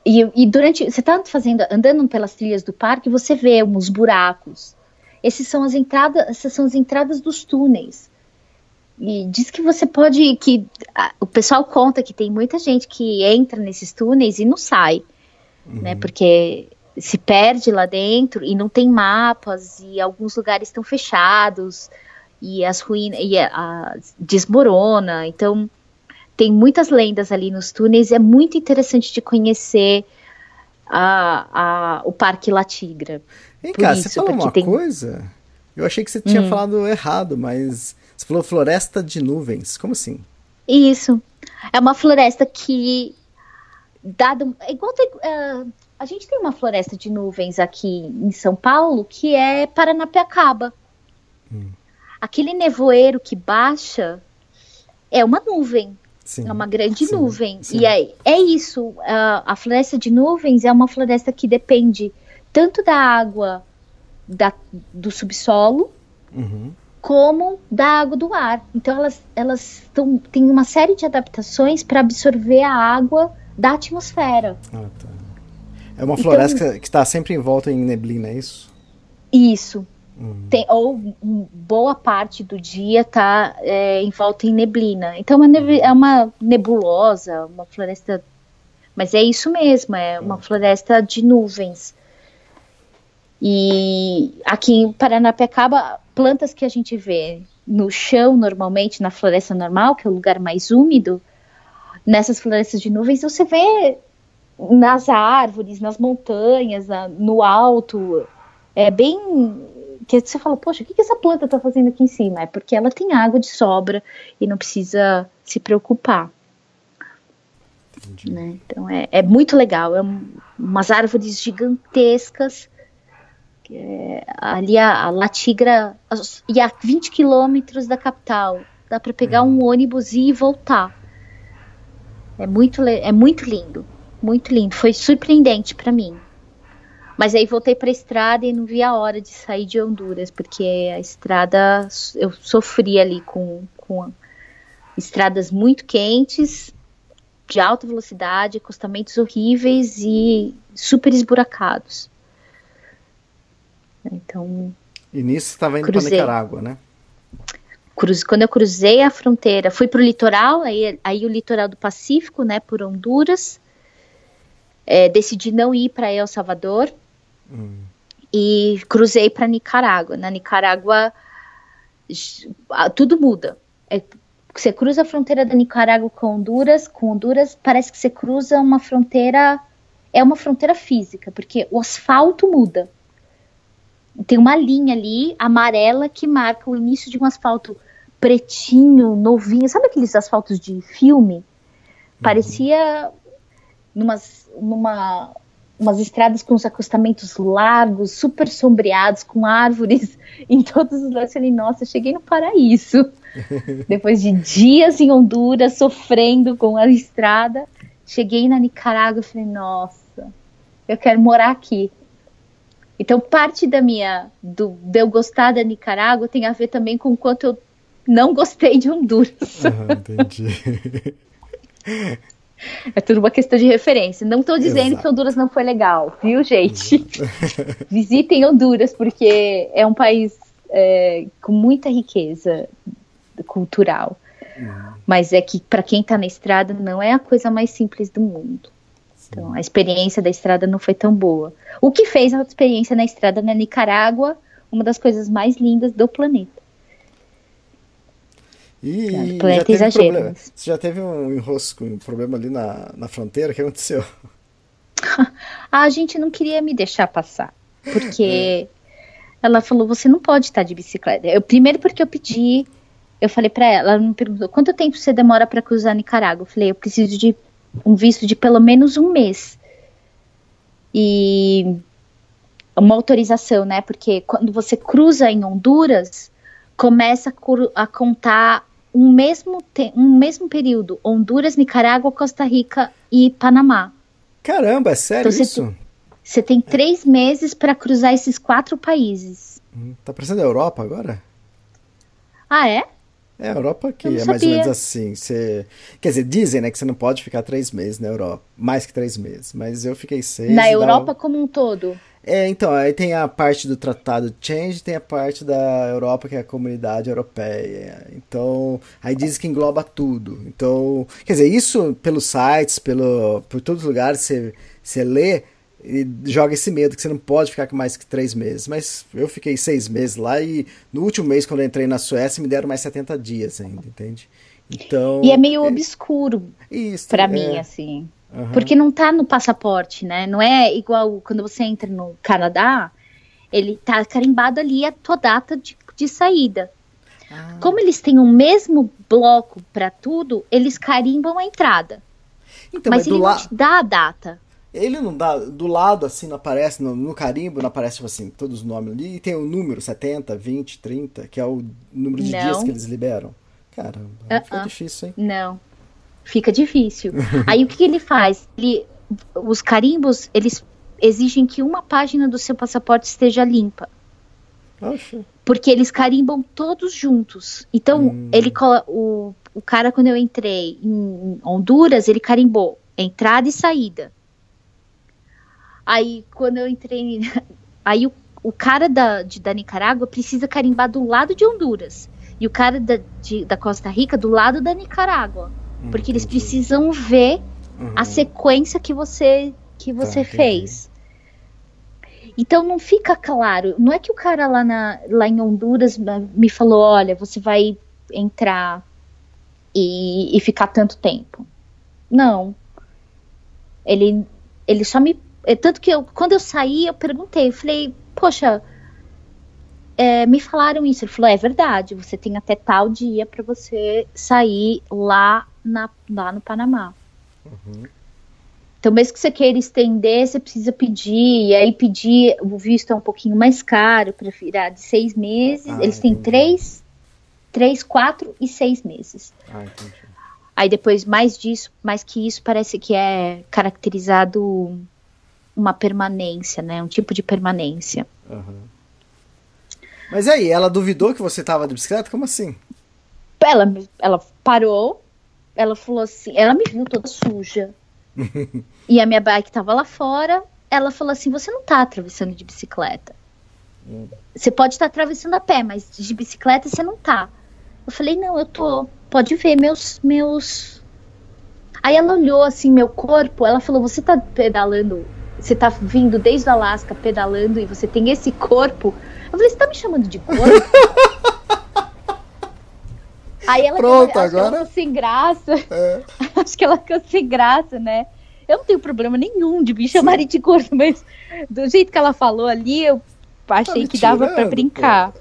e, e durante. Você está fazendo, andando pelas trilhas do parque, você vê uns buracos. Esses são as entradas, essas são as entradas dos túneis. E diz que você pode. que a, O pessoal conta que tem muita gente que entra nesses túneis e não sai. Né, uhum. Né? Porque se perde lá dentro e não tem mapas, e alguns lugares estão fechados, e as ruínas. e a, a, desmorona. Então, tem muitas lendas ali nos túneis. É muito interessante de conhecer a, o Parque La Tigra. Vem cá, isso, você falou uma tem... coisa? Eu achei que você tinha hum. falado errado, mas você falou floresta de nuvens. Como assim? Isso. É uma floresta que. Dado, é igual tem, uh, a gente tem uma floresta de nuvens aqui em São Paulo que é Paranapiacaba. Hum. Aquele nevoeiro que baixa é uma nuvem. Sim, é uma grande sim, nuvem. Sim. E é, é isso. Uh, a floresta de nuvens é uma floresta que depende tanto da água da, do subsolo, uhum como da água do ar. Então elas elas tão, têm uma série de adaptações para absorver a água da atmosfera. Ah, tá. É uma floresta então, que está sempre em volta em neblina, é isso? Isso. Hum. Tem, ou boa parte do dia está é, em volta em neblina. Então é, é uma nebulosa, uma floresta. Mas é isso mesmo, é uma floresta de nuvens. E aqui em Paranapiacaba, plantas que a gente vê no chão normalmente, na floresta normal, que é o lugar mais úmido, nessas florestas de nuvens, você vê nas árvores, nas montanhas, na, no alto. É bem. Que você fala, poxa, o que, que essa planta está fazendo aqui em cima? É porque ela tem água de sobra e não precisa se preocupar. Né? Então é, é, muito legal. É um, umas árvores gigantescas. É, ali a, a Latigra e a 20 quilômetros da capital. Dá para pegar um ônibus e voltar. É muito, é muito lindo. Muito lindo. Foi surpreendente para mim. Mas aí voltei para a estrada e não vi a hora de sair de Honduras, porque a estrada eu sofri ali com, com estradas muito quentes, de alta velocidade, acostamentos horríveis e super esburacados. Então. E nisso você estava indo para Nicarágua, né? Cruze, quando eu cruzei a fronteira, fui para o litoral, aí, aí o litoral do Pacífico, né, por Honduras. É, decidi não ir para El Salvador hum. e cruzei para Nicarágua. Na Nicarágua, tudo muda. É, você cruza a fronteira da Nicarágua com Honduras, com Honduras parece que você cruza uma fronteira, é uma fronteira física, porque o asfalto muda. Tem uma linha ali amarela que marca o início de um asfalto pretinho, novinho. Sabe aqueles asfaltos de filme? Uhum. Parecia numas, numa umas estradas com os acostamentos largos, super sombreados, com árvores <laughs> em todos os lados. Eu falei, nossa, cheguei no paraíso. <laughs> Depois de dias em Honduras, sofrendo com a estrada, cheguei na Nicarágua e falei, nossa, eu quero morar aqui. Então, parte da minha, do, de eu gostar da Nicarágua tem a ver também com o quanto eu não gostei de Honduras. <laughs> Ah, entendi. É tudo uma questão de referência. Não estou dizendo Exato. que Honduras não foi legal, viu, gente? <laughs> Visitem Honduras, porque é um país é, com muita riqueza cultural. Uhum. Mas é que, para quem está na estrada, não é a coisa mais simples do mundo. Então, a experiência da estrada não foi tão boa. O que fez a experiência na estrada na Nicarágua uma das coisas mais lindas do planeta. E já teve problema. Você já teve um enrosco, um problema ali na, na fronteira? O que aconteceu? <laughs> a gente não queria me deixar passar. Porque <laughs> é. ela falou: você não pode estar de bicicleta. Eu, primeiro, porque eu pedi, eu falei para ela, ela me perguntou: quanto tempo você demora para cruzar Nicarágua? Eu falei: eu preciso de um visto de pelo menos um mês. E uma autorização, né? Porque quando você cruza em Honduras, começa a, a contar um mesmo, um mesmo período, Honduras, Nicarágua, Costa Rica e Panamá. Caramba, é sério então, isso? Você tem três meses para cruzar esses quatro países. Hum, tá parecendo a Europa agora? Ah, é? É, a Europa que é sabia. mais ou menos assim. Você... Quer dizer, dizem né, que você não pode ficar três meses na Europa. Mais que três meses. Mas eu fiquei seis. Na Europa como um todo? É, então, aí tem a parte do Tratado Change, tem a parte da Europa, que é a comunidade europeia. Então, aí diz que engloba tudo. Então, quer dizer, isso pelos sites, pelo, por todos os lugares, você, você lê e joga esse medo que você não pode ficar com mais que três meses. Mas eu fiquei seis meses lá e no último mês, quando eu entrei na Suécia, me deram mais 70 dias ainda, entende? Então. E é meio é, obscuro para é, mim, assim. Uhum. Porque não tá no passaporte, né? Não é igual quando você entra no Canadá, ele tá carimbado ali a tua data de, de saída. Ah. Como eles têm o mesmo bloco para tudo, eles carimbam a entrada. Então, mas, mas ele la... não te dá a data. Ele não dá. Do lado, assim, não aparece, no, no carimbo, não aparece, tipo assim, todos os nomes ali. E tem o número 70, 20, 30, que é o número de não. dias que eles liberam. Caramba, uh -uh. fica difícil, hein? Não fica difícil. <laughs> Aí o que ele faz? Ele, os carimbos, eles exigem que uma página do seu passaporte esteja limpa. Oxe. Porque eles carimbam todos juntos. Então, hum. ele o, o cara, quando eu entrei em Honduras, ele carimbou entrada e saída. Aí, quando eu entrei. <laughs> Aí, o, o cara da, de, da Nicarágua precisa carimbar do lado de Honduras. E o cara da, de, da Costa Rica do lado da Nicarágua. Porque eles precisam ver uhum. a sequência que você que você tá, fez. Então não fica claro. Não é que o cara lá, na, lá em Honduras me falou: olha, você vai entrar e, e ficar tanto tempo. Não. Ele, ele só me. É, Tanto que eu, quando eu saí, eu perguntei, eu falei, poxa, é, me falaram isso. Ele falou, é verdade, você tem até tal dia para você sair lá, na, lá no Panamá. Então, mesmo que você queira estender, você precisa pedir, e aí pedir, o visto é um pouquinho mais caro, para virar de seis meses. Ah, Eles têm entendi. três, três, quatro e seis meses. Ah, entendi. Aí depois, mais disso, mais que isso, parece que é caracterizado uma permanência, né? Um tipo de permanência. Aham. Mas aí, ela duvidou que você tava de bicicleta? Como assim? Ela, ela parou, ela falou assim, ela me viu toda suja. <laughs> e a minha bike tava lá fora. Ela falou assim: você não tá atravessando de bicicleta. Você pode estar atravessando a pé, mas de bicicleta você não tá. Eu falei, não, eu tô. Pode ver meus. meus. Aí ela olhou assim, meu corpo, ela falou, você tá pedalando, você tá vindo desde o Alasca pedalando e você tem esse corpo. Eu falei, você tá me chamando de corpo? <laughs> Aí ela Pronto, ela agora- ficou sem graça. É. <laughs> acho que ela ficou sem graça, né? Eu não tenho problema nenhum de me chamarem de gordo, mas do jeito que ela falou ali, eu achei Tá que dava pra tirando, brincar.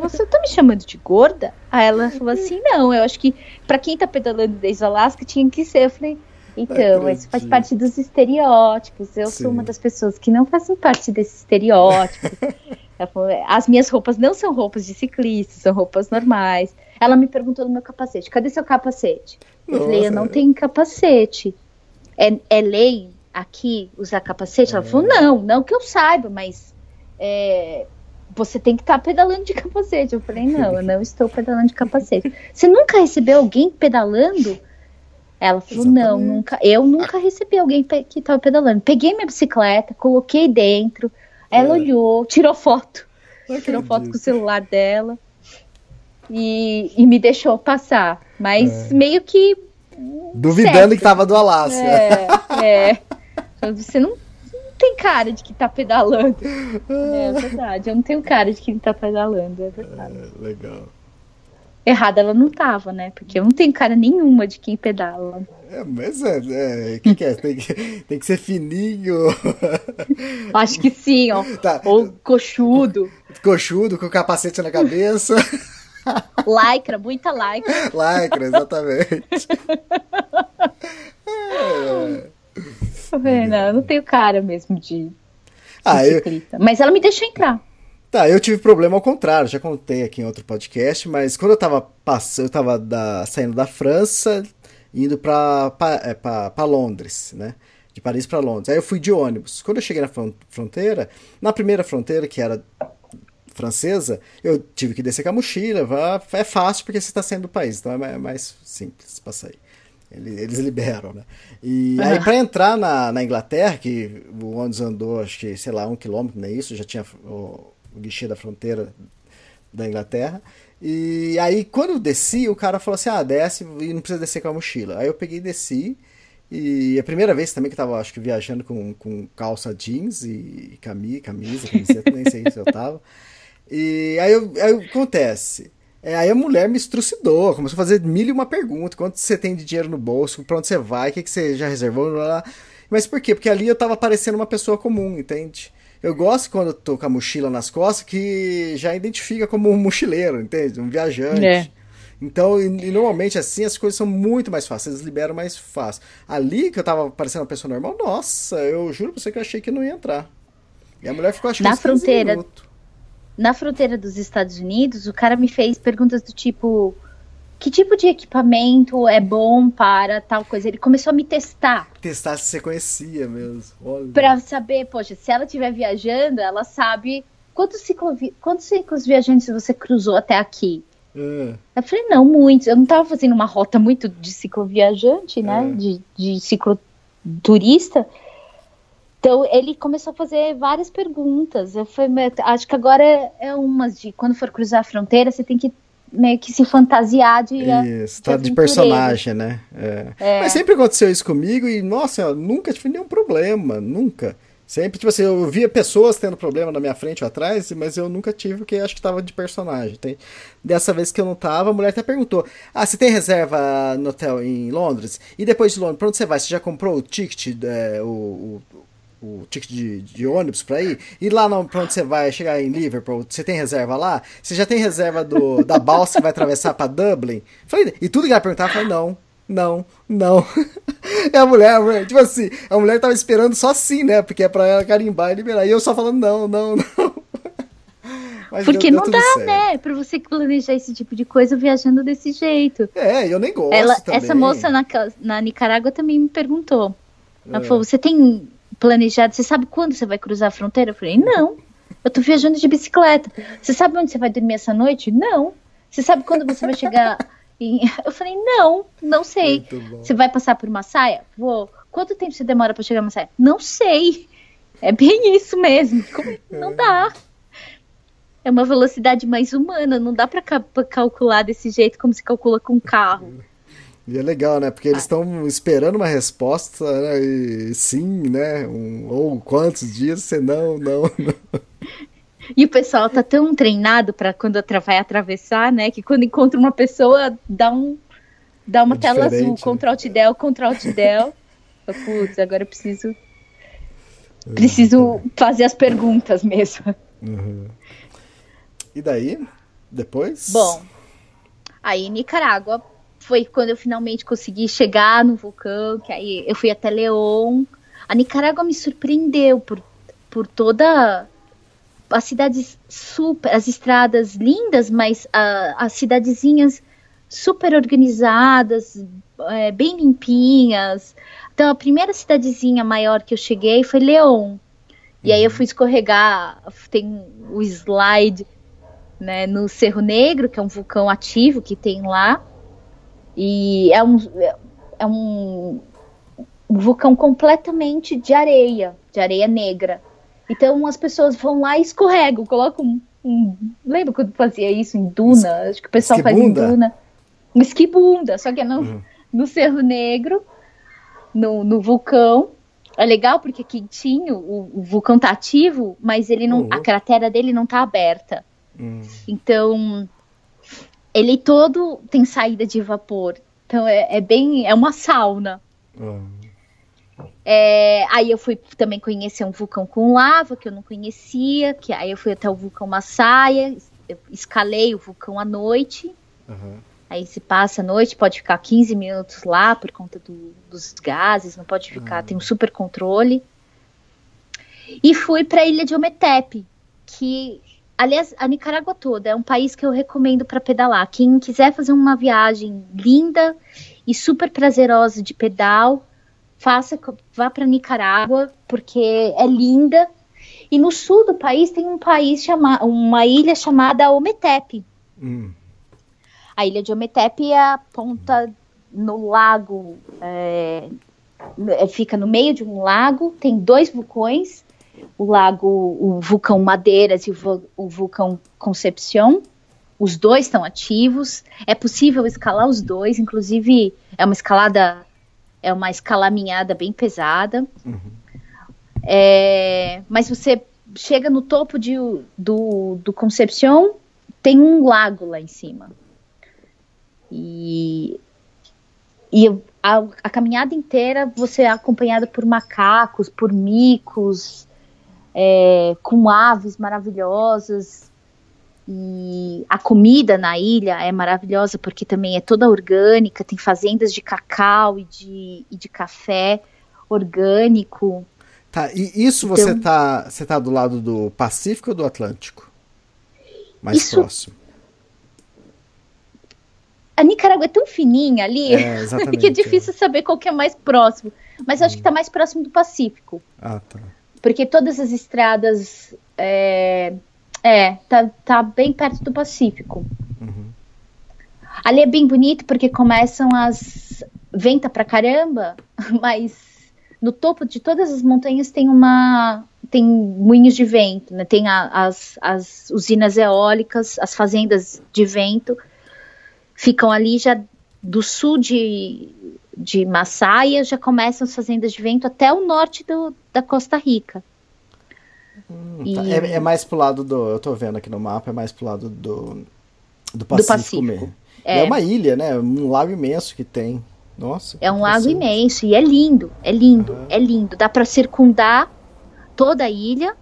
Você tá me chamando de gorda? Aí ela falou assim: não, eu acho que pra quem tá pedalando desde o Alasca tinha que ser. Eu falei. Então, isso faz parte dos estereótipos. Eu Sim. sou uma das pessoas que não fazem parte desses estereótipos. <laughs> As minhas roupas não são roupas de ciclista, são roupas normais. Ela me perguntou do meu capacete: cadê seu capacete? Eu falei: eu Nossa. não tenho capacete. É, é lei aqui usar capacete? Ela falou: não, não que eu saiba, mas é, você tem que estar pedalando de capacete. Eu falei: não, eu não estou pedalando de capacete. Você nunca recebeu alguém pedalando? Ela falou: não, Exatamente. nunca. Eu nunca recebi alguém que estava pedalando. Peguei minha bicicleta, coloquei dentro. Ela É. olhou, tirou foto. Não Tirou foto com o celular dela e, e me deixou passar. Mas meio que. Duvidando certo. que tava do Alasca. É, é. Você não, não tem cara de que tá pedalando. <laughs> É verdade. Eu não tenho cara de que tá pedalando, é verdade. Legal. Errada ela não tava, né? Porque eu não tenho cara nenhuma de quem pedala. É, mas é, é, que que é? Tem que, tem que ser fininho, <laughs> Acho que sim, ó. Tá. Ou coxudo, coxudo, com o capacete na cabeça. <laughs> lycra, muita lycra. Lycra, exatamente. <laughs> Tá vendo? Eu não tenho cara mesmo de, de Ah, eu. Mas ela me deixou entrar. Tá, eu tive problema ao contrário, já contei aqui em outro podcast, mas quando eu tava passando, eu tava da- saindo da França, indo pra, pra, é, pra- pra Londres, né? De Paris pra Londres. Aí eu fui de ônibus. Quando eu cheguei na fron- fronteira, na primeira fronteira, que era francesa, eu tive que descer com a mochila. É fácil porque você está saindo do país, então é é mais simples sair. Ele- Eles liberam, né? E aí, pra entrar na, na Inglaterra, que o ônibus andou, acho que, sei lá, um quilômetro, nem isso, já tinha o guichê da fronteira da Inglaterra. E aí, quando eu desci, o cara falou assim: ah, desce e não precisa descer com a mochila. Aí eu peguei e desci. E a primeira vez também que eu tava, acho que, viajando com, com calça jeans e cami, camisa, camiseta, nem sei se eu tava. E aí, eu- aí acontece. É, aí a mulher me estrucidou, começou a fazer mil e uma pergunta. Quanto você tem de dinheiro no bolso? Pra onde você vai? O que, que você já reservou? Blá, blá. Mas por quê? Porque ali eu tava parecendo uma pessoa comum, entende? Eu gosto quando eu tô com a mochila nas costas que já identifica como um mochileiro, entende? Um viajante. É. Então, e, e normalmente assim as coisas são muito mais fáceis, eles liberam mais fácil. Ali que eu tava parecendo uma pessoa normal, nossa, eu juro pra você que eu achei que não ia entrar. E a mulher ficou que Na uns 15 fronteira. Na fronteira dos Estados Unidos, o cara me fez perguntas do tipo: que tipo de equipamento é bom para tal coisa? Ele começou a me testar Testar se você conhecia mesmo. Para saber, poxa, se ela estiver viajando, ela sabe quantos, ciclovi... quantos ciclos viajantes você cruzou até aqui. É. Eu falei, não, muitos. Eu não tava fazendo uma rota muito de cicloviajante, né? É. De, de cicloturista. Então ele começou a fazer várias perguntas. Eu falei, "Mas acho que agora é, é umas de quando for cruzar a fronteira, você tem que meio que se fantasiar de. Isso, tá de personagem, né? É. É. Mas sempre aconteceu isso comigo e, nossa, eu nunca tive nenhum problema, nunca. Sempre, tipo assim, eu via pessoas tendo problema na minha frente ou atrás, mas eu nunca tive, porque acho que tava de personagem. Tem... Dessa vez que eu não tava, a mulher até perguntou: Ah, você tem reserva no hotel em Londres? E depois de Londres, pra onde você vai? Você já comprou o ticket, é, o, o, o, ticket de, de ônibus pra ir? E lá não, pra onde você vai chegar em Liverpool? Você tem reserva lá? Você já tem reserva do, da balsa que vai atravessar pra Dublin? Falei, e tudo que ela perguntava, eu falei, não, não, não. É <laughs> a mulher, a mulher, tipo assim, a mulher tava esperando só assim, né? Porque é pra ela carimbar e liberar. E eu só falando não, não, <laughs> não. Mas Porque deu, deu não dá, certo. né? Pra você planejar esse tipo de coisa viajando desse jeito. É, eu nem gosto. Ela, essa moça na, na Nicarágua também me perguntou. Ela é. falou: você tem planejado, você sabe quando você vai cruzar a fronteira? Eu falei, não. Eu tô viajando de bicicleta. Você sabe onde você vai dormir essa noite? Não. Você sabe quando você vai chegar e <laughs> eu falei, não, não sei. Você vai passar por uma saia? Vou. Quanto tempo você demora para chegar numa saia? Não sei. É bem isso mesmo. Como... Não é. dá. É uma velocidade mais humana, não dá para calcular desse jeito como se calcula com carro. E é legal, né? Porque eles estão esperando uma resposta, né? E sim, né? Um, ou quantos dias, você não, não, <laughs> não. E o pessoal tá tão treinado para quando vai atravessar, né? Que quando encontra uma pessoa, dá um dá uma é tela azul, né? Ctrl Alt Del, Ctrl Alt Del. <laughs> Putz, agora eu preciso preciso fazer as perguntas mesmo. Uhum. E daí? Depois? Bom, aí Nicarágua foi quando eu finalmente consegui chegar no vulcão, que aí eu fui até León. A Nicarágua me surpreendeu por, por toda as cidades super, as estradas lindas, mas uh, as cidadezinhas super organizadas, é, bem limpinhas. Então a primeira cidadezinha maior que eu cheguei foi León. E aí eu uhum. fui escorregar, tem o slide né, no Cerro Negro, que é um vulcão ativo que tem lá. E é um, é um, um vulcão completamente de areia, de areia negra. Então as pessoas vão lá e escorregam, colocam um, um lembra quando fazia isso em Duna? Acho que o pessoal esquibunda. faz em Duna. Esquibunda, só que é no, uhum. no Cerro Negro, no, no vulcão. É legal porque é quentinho, o, o vulcão tá ativo, mas ele não, uhum. a cratera dele não tá aberta. Uhum. Então, ele todo tem saída de vapor. Então é, é bem, é uma sauna. Uhum. É, aí eu fui também conhecer um vulcão com lava que eu não conhecia, que aí eu fui até o vulcão Massaia, escalei o vulcão à noite. Uhum. Aí se passa a noite, pode ficar 15 minutos lá por conta do, dos gases, não pode ficar, uhum. tem um super controle. E fui para a ilha de Ometepe, que, aliás, a Nicarágua toda é um país que eu recomendo para pedalar. Quem quiser fazer uma viagem linda e super prazerosa de pedal, faça, vá para Nicarágua, porque é linda. E no sul do país tem um país chamado, uma ilha chamada Ometepe. Hum. A ilha de Ometepe é a ponta no lago, é, é, fica no meio de um lago, tem dois vulcões, o lago, o vulcão Madeiras e o, o vulcão Concepción. Os dois estão ativos, é possível escalar os dois, inclusive é uma escalada é uma escalaminhada bem pesada. Uhum. É, mas você chega no topo de, do, do Concepción, tem um lago lá em cima. E, e a, a caminhada inteira você é acompanhado por macacos, por micos, é, com aves maravilhosas. E a comida na ilha é maravilhosa porque também é toda orgânica, tem fazendas de cacau e de, e de café orgânico. Tá, e isso então, você tá, você tá do lado do Pacífico ou do Atlântico? Mais isso, próximo. A Nicarágua é tão fininha ali é, <laughs> que é difícil é. saber qual que é mais próximo. Mas eu acho que está mais próximo do Pacífico. Ah, tá. Porque todas as estradas é, é, tá, tá bem perto do Pacífico. Uhum. Ali é bem bonito porque começam as. Venta pra caramba, <laughs> mas no topo de todas as montanhas tem uma. Tem moinhos de vento, né? Tem a, as, as usinas eólicas, as fazendas de vento. Ficam ali já do sul de, de Massaia, já começam as fazendas de vento até o norte do, da Costa Rica. E- Tá, É, é mais pro lado do. Eu tô vendo aqui no mapa, é mais pro lado do. Do Pacífico, Pacífico. mesmo. É. É. uma ilha, né? Um lago imenso que tem. Nossa. É um lago imenso e é lindo, é lindo, é lindo. Dá para circundar toda a ilha.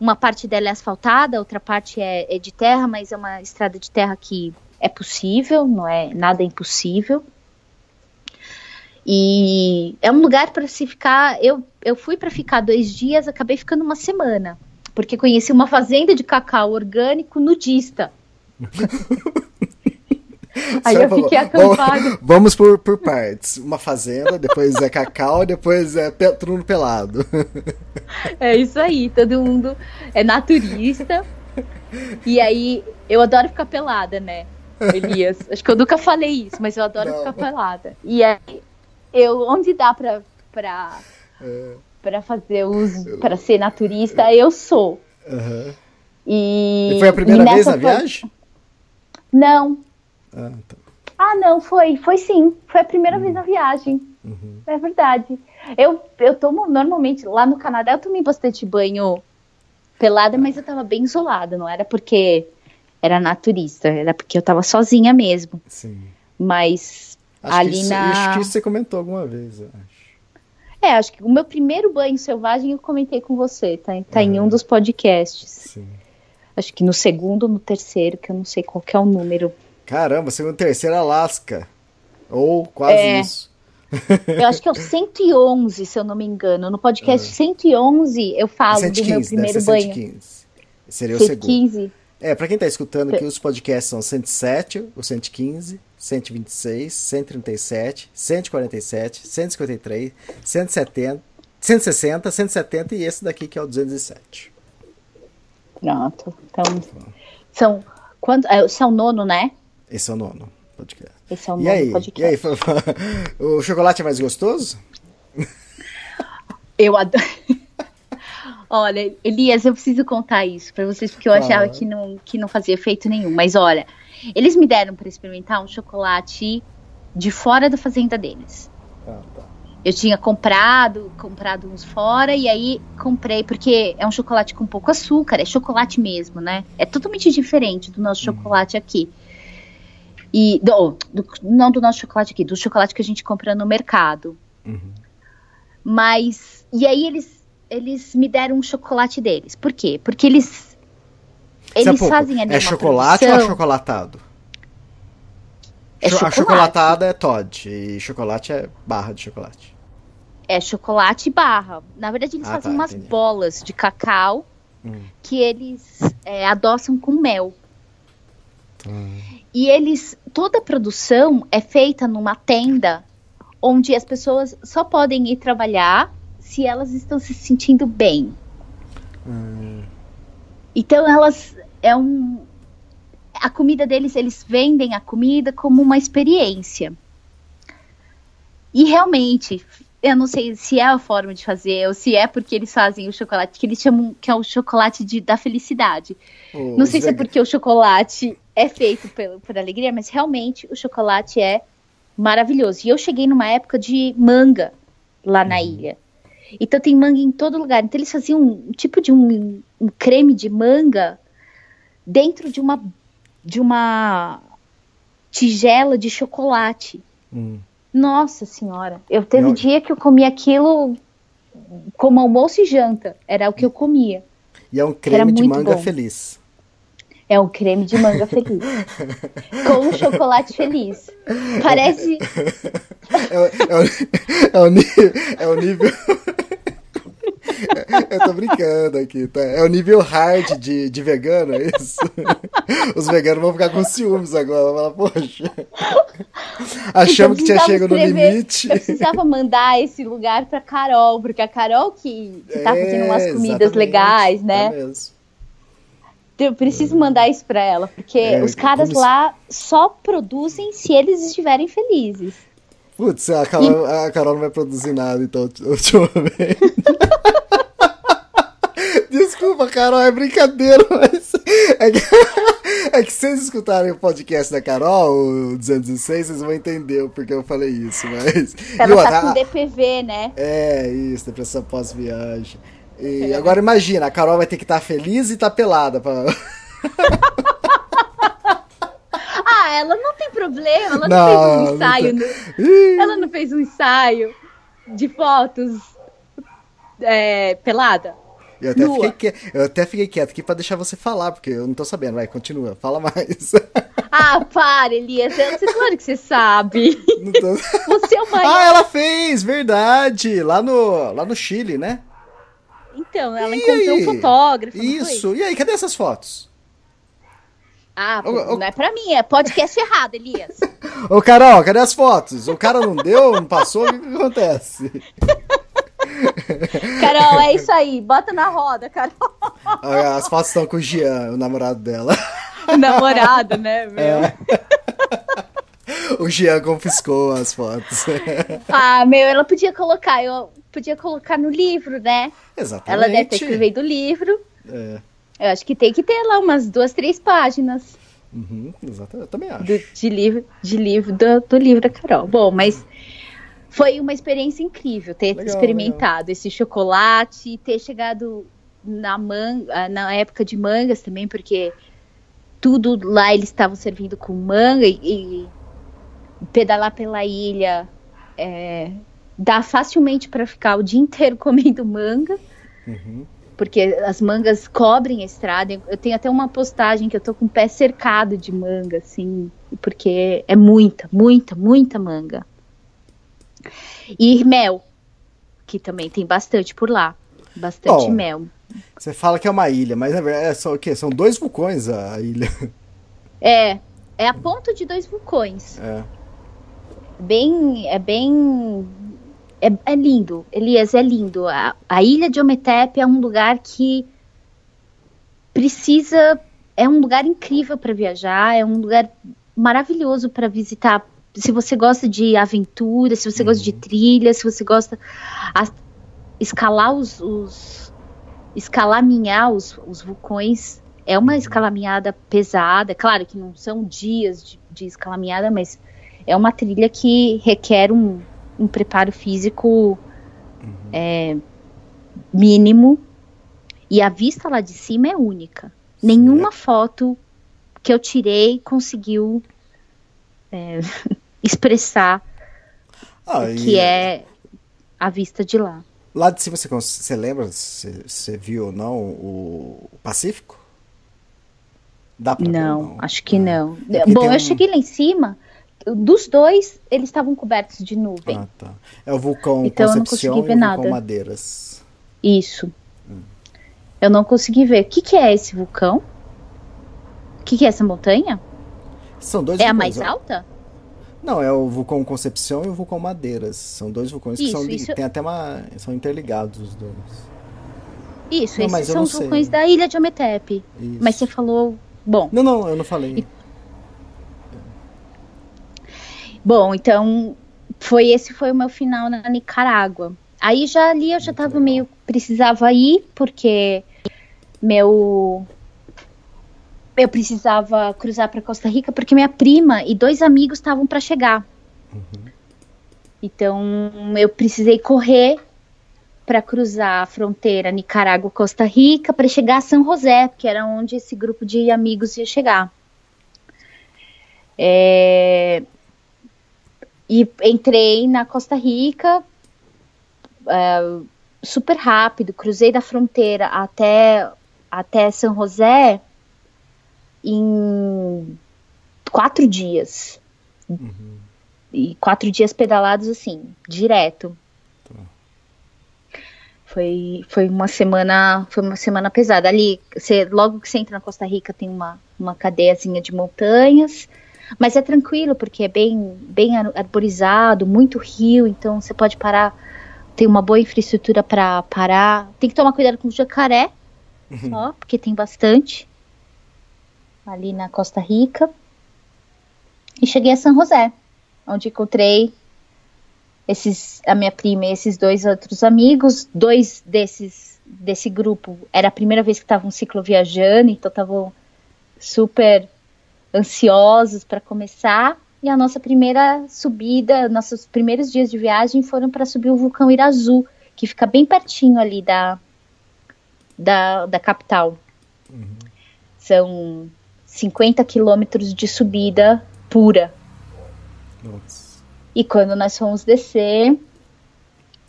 Uma parte dela é asfaltada, outra parte é, é de terra, mas é uma estrada de terra que é possível, não é nada impossível. E é um lugar para se ficar. Eu, eu fui para ficar dois dias, acabei ficando uma semana, porque conheci uma fazenda de cacau orgânico nudista. <laughs> Aí eu falou, fiquei "Vamos- acampada. Vamos por, por partes. Uma fazenda, depois é cacau, <laughs> depois é mundo pelado. É isso aí, todo mundo é naturista. E aí, eu adoro ficar pelada, né, Elias? Acho que eu nunca falei isso, mas eu adoro Não. ficar pelada. E aí, eu, onde dá pra, pra, É, pra fazer uso, pra ser naturista, eu sou. aham. E, E foi a primeira vez na foi- viagem? Não. Ah, tá. Ah, não, foi, foi sim. Foi a primeira vez na viagem. Uhum. É verdade. Eu, eu tomo normalmente, lá no Canadá, eu tomei bastante banho pelada, mas eu tava bem isolada, não era porque era naturista, era porque eu tava sozinha mesmo. Sim. Mas Acho, Ali que isso, na- acho que isso você comentou alguma vez, eu acho. é, acho que o meu primeiro banho selvagem eu comentei com você, tá, tá em um Uhum. dos podcasts. Sim. Acho que no segundo ou no terceiro, que eu não sei qual que é o número. Caramba, segundo terceiro Alasca. Ou quase É. isso. Eu acho que é o 111, se eu não me engano. No podcast 111 eu falo do meu 115, primeiro ser banho. 115. Seria o segundo. 115. É, pra quem tá escutando aqui, os podcasts são 107, o 115, 126, 137, 147, 153, 170, 160, 170 e esse daqui que é o 207. Pronto. Então, são. Quanto, é, esse é o nono, né? Esse é o nono podcast. Esse é o E nono aí? podcast. E aí, o chocolate é mais gostoso? Eu adoro. <laughs> olha, Elias, eu preciso contar isso pra vocês, porque eu Fala. achava que não, que não fazia efeito nenhum. Mas olha, eles me deram pra experimentar um chocolate de fora da fazenda deles. Ah, tá. Eu tinha comprado, comprado uns fora, e aí comprei, porque é um chocolate com pouco açúcar, é chocolate mesmo, né? É totalmente diferente do nosso chocolate aqui. E, do, do- não do nosso chocolate aqui, do chocolate que a gente compra no mercado. Uhum. Mas, e aí eles, eles me deram um chocolate deles. Por quê? Porque eles, eles pouco, fazem ali É chocolate ou produção- achocolatado? É Cho- A chocolate. chocolatada é Todd e chocolate é barra de chocolate. É chocolate barra. Na verdade, eles Ah, fazem tá, umas entendi. bolas de cacau Hum. que eles é, adoçam com mel. Tá. E eles. Toda a produção é feita numa tenda onde as pessoas só podem ir trabalhar se elas estão se sentindo bem. Hum. Então elas. É um. A comida deles, eles vendem a comida como uma experiência. E realmente, eu não sei se é a forma de fazer ou se é porque eles fazem o chocolate que eles chamam que é o chocolate de, da felicidade. Não Os sei se é porque o chocolate é feito pelo, por alegria, mas realmente o chocolate é maravilhoso. E eu cheguei numa época de manga lá na ilha. Então tem manga em todo lugar. Então eles faziam um tipo de um, um creme de manga dentro de uma de uma tigela de chocolate. Hum. Nossa senhora, eu teve Não. dia que eu comi aquilo como almoço e janta. Era o que eu comia. E é um creme de manga bom. feliz. É um creme de manga feliz. com um chocolate feliz. Parece. É, o- é, o, é, o, nível, é o nível. <laughs> Eu tô brincando aqui, tá? É o nível hard de, de vegano, é isso? <laughs> Os veganos vão ficar com ciúmes agora. Vão falar, poxa. <laughs> Achamos que tinha chegado no limite. Eu precisava mandar esse lugar pra Carol, porque a Carol que, que tá fazendo umas É, comidas legais, tá né? mesmo. Eu preciso mandar isso pra ela, porque É, os caras como lá só produzem se eles estiverem felizes. Putz, a Carol, a Carol não vai produzir nada, então, ultimamente. Desculpa, Carol, é brincadeira, <laughs> mas. É que, é que se vocês escutarem o podcast da Carol, o 206, vocês vão entender o porquê eu falei isso, mas. Ela tá com DPV, né? É, isso, depressão pós-viagem. E agora imagina, a Carol vai ter que estar feliz e estar pelada. Pra... <laughs> Ah, ela não tem problema, ela não, Não, fez um não ensaio. tem. no- Ela não fez um ensaio de fotos é, pelada. Eu até, Nua. fiquei quieto, eu até fiquei quieto aqui pra deixar você falar, porque eu não tô sabendo. Vai, continua, fala mais. <laughs> Ah, para, Elias. Você, claro que você sabe. Não tô- <laughs> Você é maior. Ah, ela fez, verdade! Lá no, lá no Chile, né? Então, ela E encontrou aí? um fotógrafo. Isso. E aí, cadê essas fotos? Ah, ô. não é pra mim, é podcast errado, Elias. <laughs> Ô, Carol, cadê as fotos? O cara não deu, não passou, o que, que acontece? <laughs> Carol, é isso aí. Bota na roda, Carol. As fotos estão com o Jean, o namorado dela. <laughs> Namorado, né, meu? É. <laughs> O Jean confiscou as fotos. Ah, meu, ela podia colocar, eu podia colocar no livro, né? Exatamente. Ela deve ter escrevido o livro. É. Eu acho que tem que ter lá umas duas, três páginas Uhum, exatamente, eu também acho. do- de livro, de livro do, do livro da Carol. Bom, mas foi uma experiência incrível ter Legal, experimentado esse chocolate e ter chegado na manga, na época de mangas também, porque tudo lá eles estavam servindo com manga e, e pedalar pela ilha é, dá facilmente para ficar o dia <laughs> inteiro comendo manga. Uhum. Porque as mangas cobrem a estrada. Eu tenho até uma postagem que eu tô com o pé cercado de manga, assim, porque é muita, muita, muita manga. E mel, que também tem bastante por lá. Bastante Bom. mel. Você fala que é uma ilha, mas na verdade é só o quê? São dois vulcões a ilha. É, é a ponta de dois vulcões. É. Bem, é bem. É, é lindo, Elias, é lindo. A, a ilha de Ometepe é um lugar que precisa. É um lugar incrível para viajar, é um lugar maravilhoso para visitar. Se você gosta de aventura, se você gosta de trilha, se você gosta a- escalar os, os escalaminhar os, os vulcões é uma escalaminhada pesada. Claro que não são dias de, de escalaminhada, mas é uma trilha que requer um, um preparo físico é, mínimo. E a vista lá de cima é única. Nenhuma foto que eu tirei conseguiu é, <laughs> expressar Ah, o e que é a vista de lá. Lá de cima você, você lembra se você viu ou não o Pacífico? Dá pra ver Não, ou não? acho que Ah. não. É Bom, eu um- cheguei lá em cima, dos dois, eles estavam cobertos de nuvem. Ah, tá. É o vulcão Então eu não Concepción consegui ver e o vulcão nada. Madeiras. Isso. Eu não consegui ver. O que, que é esse vulcão? O que, que é essa montanha? São dois É a vulcões, mais ó. alta? Não, é o vulcão Concepción e o vulcão Madeiras. São dois vulcões que Isso, são, li- isso- tem até uma, são interligados os dois. Isso, Não, esses são os sei. vulcões da ilha de Ometepe. Isso. Mas você falou. Bom, Não, não, eu não falei. bom, então foi esse foi o meu final na Nicarágua. Aí já ali eu já Muito tava legal. meio precisava ir porque meu eu precisava cruzar para Costa Rica porque minha prima e dois amigos estavam para chegar. Então eu precisei correr para cruzar a fronteira Nicarágua-Costa Rica para chegar a São José, que era onde esse grupo de amigos ia chegar. É, E entrei na Costa Rica é, super rápido, cruzei da fronteira até, até São José em quatro dias. E quatro dias pedalados assim, direto. Foi, foi uma semana foi uma semana pesada. Ali você, logo que você entra na Costa Rica tem uma, uma cadeiazinha de montanhas. Mas é tranquilo porque é bem bem ar- arborizado muito rio então você pode parar tem uma boa infraestrutura para parar. Tem que tomar cuidado com o jacaré só porque tem bastante ali na Costa Rica e cheguei a São José onde encontrei esses a minha prima e esses dois outros amigos, dois desses desse grupo era a primeira vez que estavam cicloviajando, então estavam super ansiosos para começar. E a nossa primeira subida, nossos primeiros dias de viagem foram para subir o vulcão Irazu, que fica bem pertinho ali da da, da capital. São 50 quilômetros de subida pura. Nossa. E quando nós fomos descer, O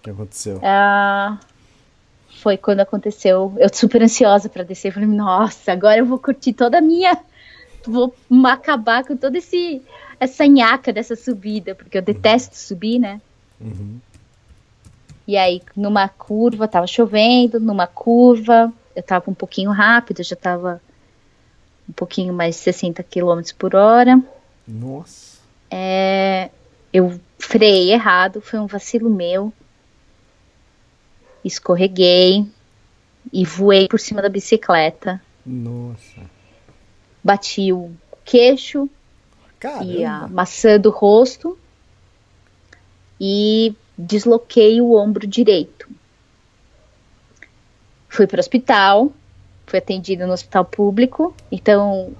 que aconteceu? ah, foi quando aconteceu. Eu super ansiosa para descer. Falei, nossa, agora eu vou curtir toda a minha. Vou acabar com toda esse, essa nhaca dessa subida, porque eu detesto subir, né? Uhum. E aí, numa curva, tava chovendo, numa curva, eu tava um pouquinho rápido, já tava pouquinho mais de 60 km por hora. Nossa. É, eu freiei errado, foi um vacilo meu. Escorreguei e voei por cima da bicicleta. Nossa. Bati o queixo Caramba. e a maçã do rosto e desloquei o ombro direito. Fui para o hospital, fui atendida no hospital público, então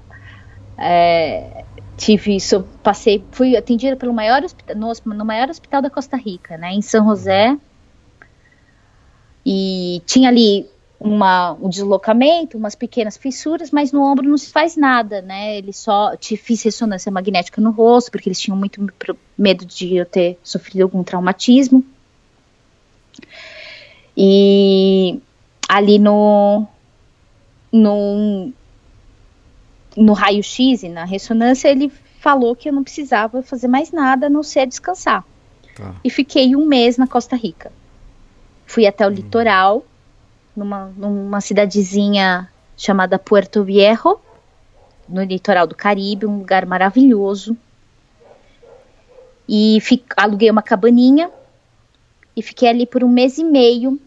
é, tive passei, fui atendida pelo maior hospital, no, no maior hospital da Costa Rica, né, em São José, e tinha ali uma, um deslocamento, umas pequenas fissuras, mas no ombro não se faz nada, né? Ele só te fiz ressonância magnética no rosto, porque eles tinham muito medo de eu ter sofrido algum traumatismo. E ali no no, no raio-x e na ressonância ele falou que eu não precisava fazer mais nada a não ser descansar. Tá. E fiquei um mês na Costa Rica. Fui até o litoral, numa, numa cidadezinha chamada Puerto Viejo, no litoral do Caribe, um lugar maravilhoso. E fi- aluguei uma cabaninha e fiquei ali por um mês e meio,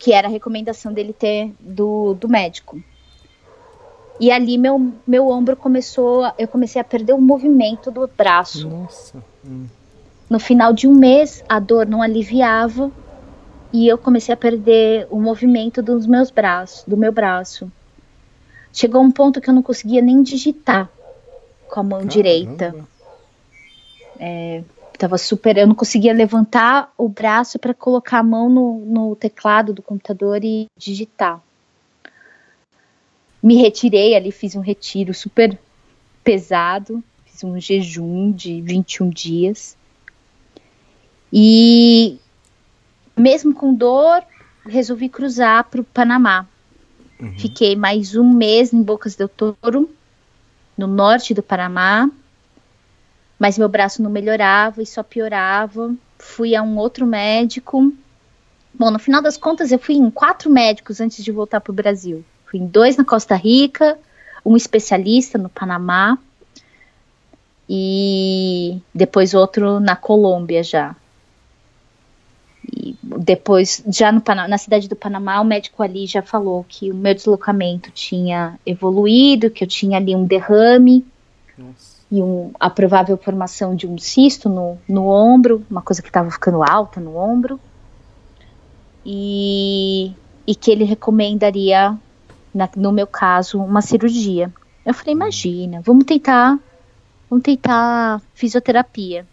que era a recomendação dele ter do, do médico. E ali meu, meu ombro começou, eu comecei a perder o movimento do braço. Nossa. Hum. No final de um mês, a dor não aliviava e eu comecei a perder o movimento dos meus braços, do meu braço. Chegou um ponto que eu não conseguia nem digitar com a mão direita. Caramba. Tava super, eu não conseguia levantar o braço para colocar a mão no, no teclado do computador e digitar. Me retirei ali, fiz um retiro super pesado, fiz um jejum de 21 dias. E mesmo com dor, resolvi cruzar para o Panamá. Fiquei mais um mês em Bocas del Toro, no norte do Panamá, mas meu braço não melhorava e só piorava. Fui a um outro médico. Bom, no final das contas, eu fui em quatro médicos antes de voltar para o Brasil. Fui em dois na Costa Rica, um especialista no Panamá e depois outro na Colômbia já. E depois, já no na cidade do Panamá, o médico ali já falou que o meu deslocamento tinha evoluído, que eu tinha ali um derrame Nossa. E um, a provável formação de um cisto no, no ombro, uma coisa que estava ficando alta no ombro, e, e que ele recomendaria, na- no meu caso, uma cirurgia. Eu falei, imagina, vamos tentar, vamos tentar fisioterapia.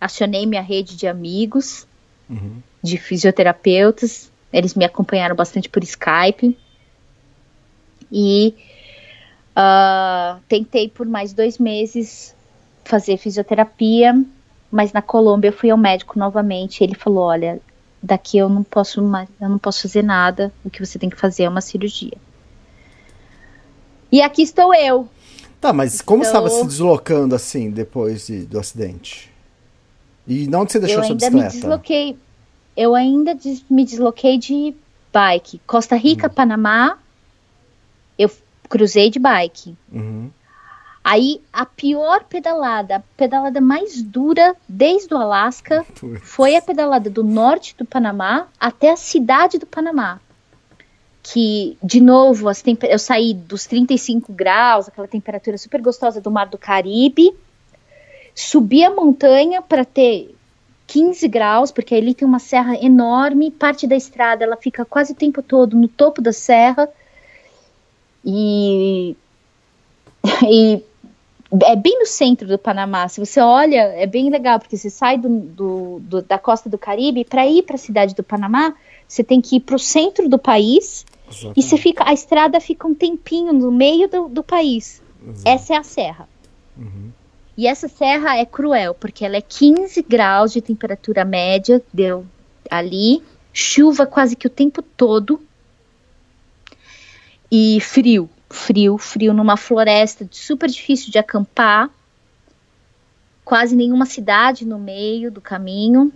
Acionei minha rede de amigos, Uhum. de fisioterapeutas, eles me acompanharam bastante por Skype, e ah, tentei por mais dois meses fazer fisioterapia, mas na Colômbia eu fui ao médico novamente. Ele falou: olha, daqui eu não posso mais, eu não posso fazer nada. O que você tem que fazer é uma cirurgia. E aqui estou eu. Tá, mas como você Então- estava se deslocando assim depois de- do acidente? E não você deixou eu sua ainda me bicicleta? desloquei. Eu ainda des- me desloquei de bike. Costa Rica, Hum. Panamá, eu cruzei de bike. Uhum. Aí a pior pedalada, a pedalada mais dura desde o Alasca, foi a pedalada do norte do Panamá até a cidade do Panamá. Que, de novo, eu saí dos 35 graus, aquela temperatura super gostosa do mar do Caribe, subi a montanha para ter 15 graus, porque ali tem uma serra enorme, parte da estrada ela fica quase o tempo todo no topo da serra. E, <laughs> e é bem no centro do Panamá. Se você olha, é bem legal, porque você sai do, do, do da costa do Caribe para ir para a cidade do Panamá, você tem que ir para o centro do país Exatamente. e você fica, a estrada fica um tempinho no meio do, do país. Exato. Essa é a serra. Uhum. E essa serra é cruel, porque ela é 15 graus de temperatura média, deu ali, chuva quase que o tempo todo e frio frio, frio numa floresta super difícil de acampar, quase nenhuma cidade no meio do caminho.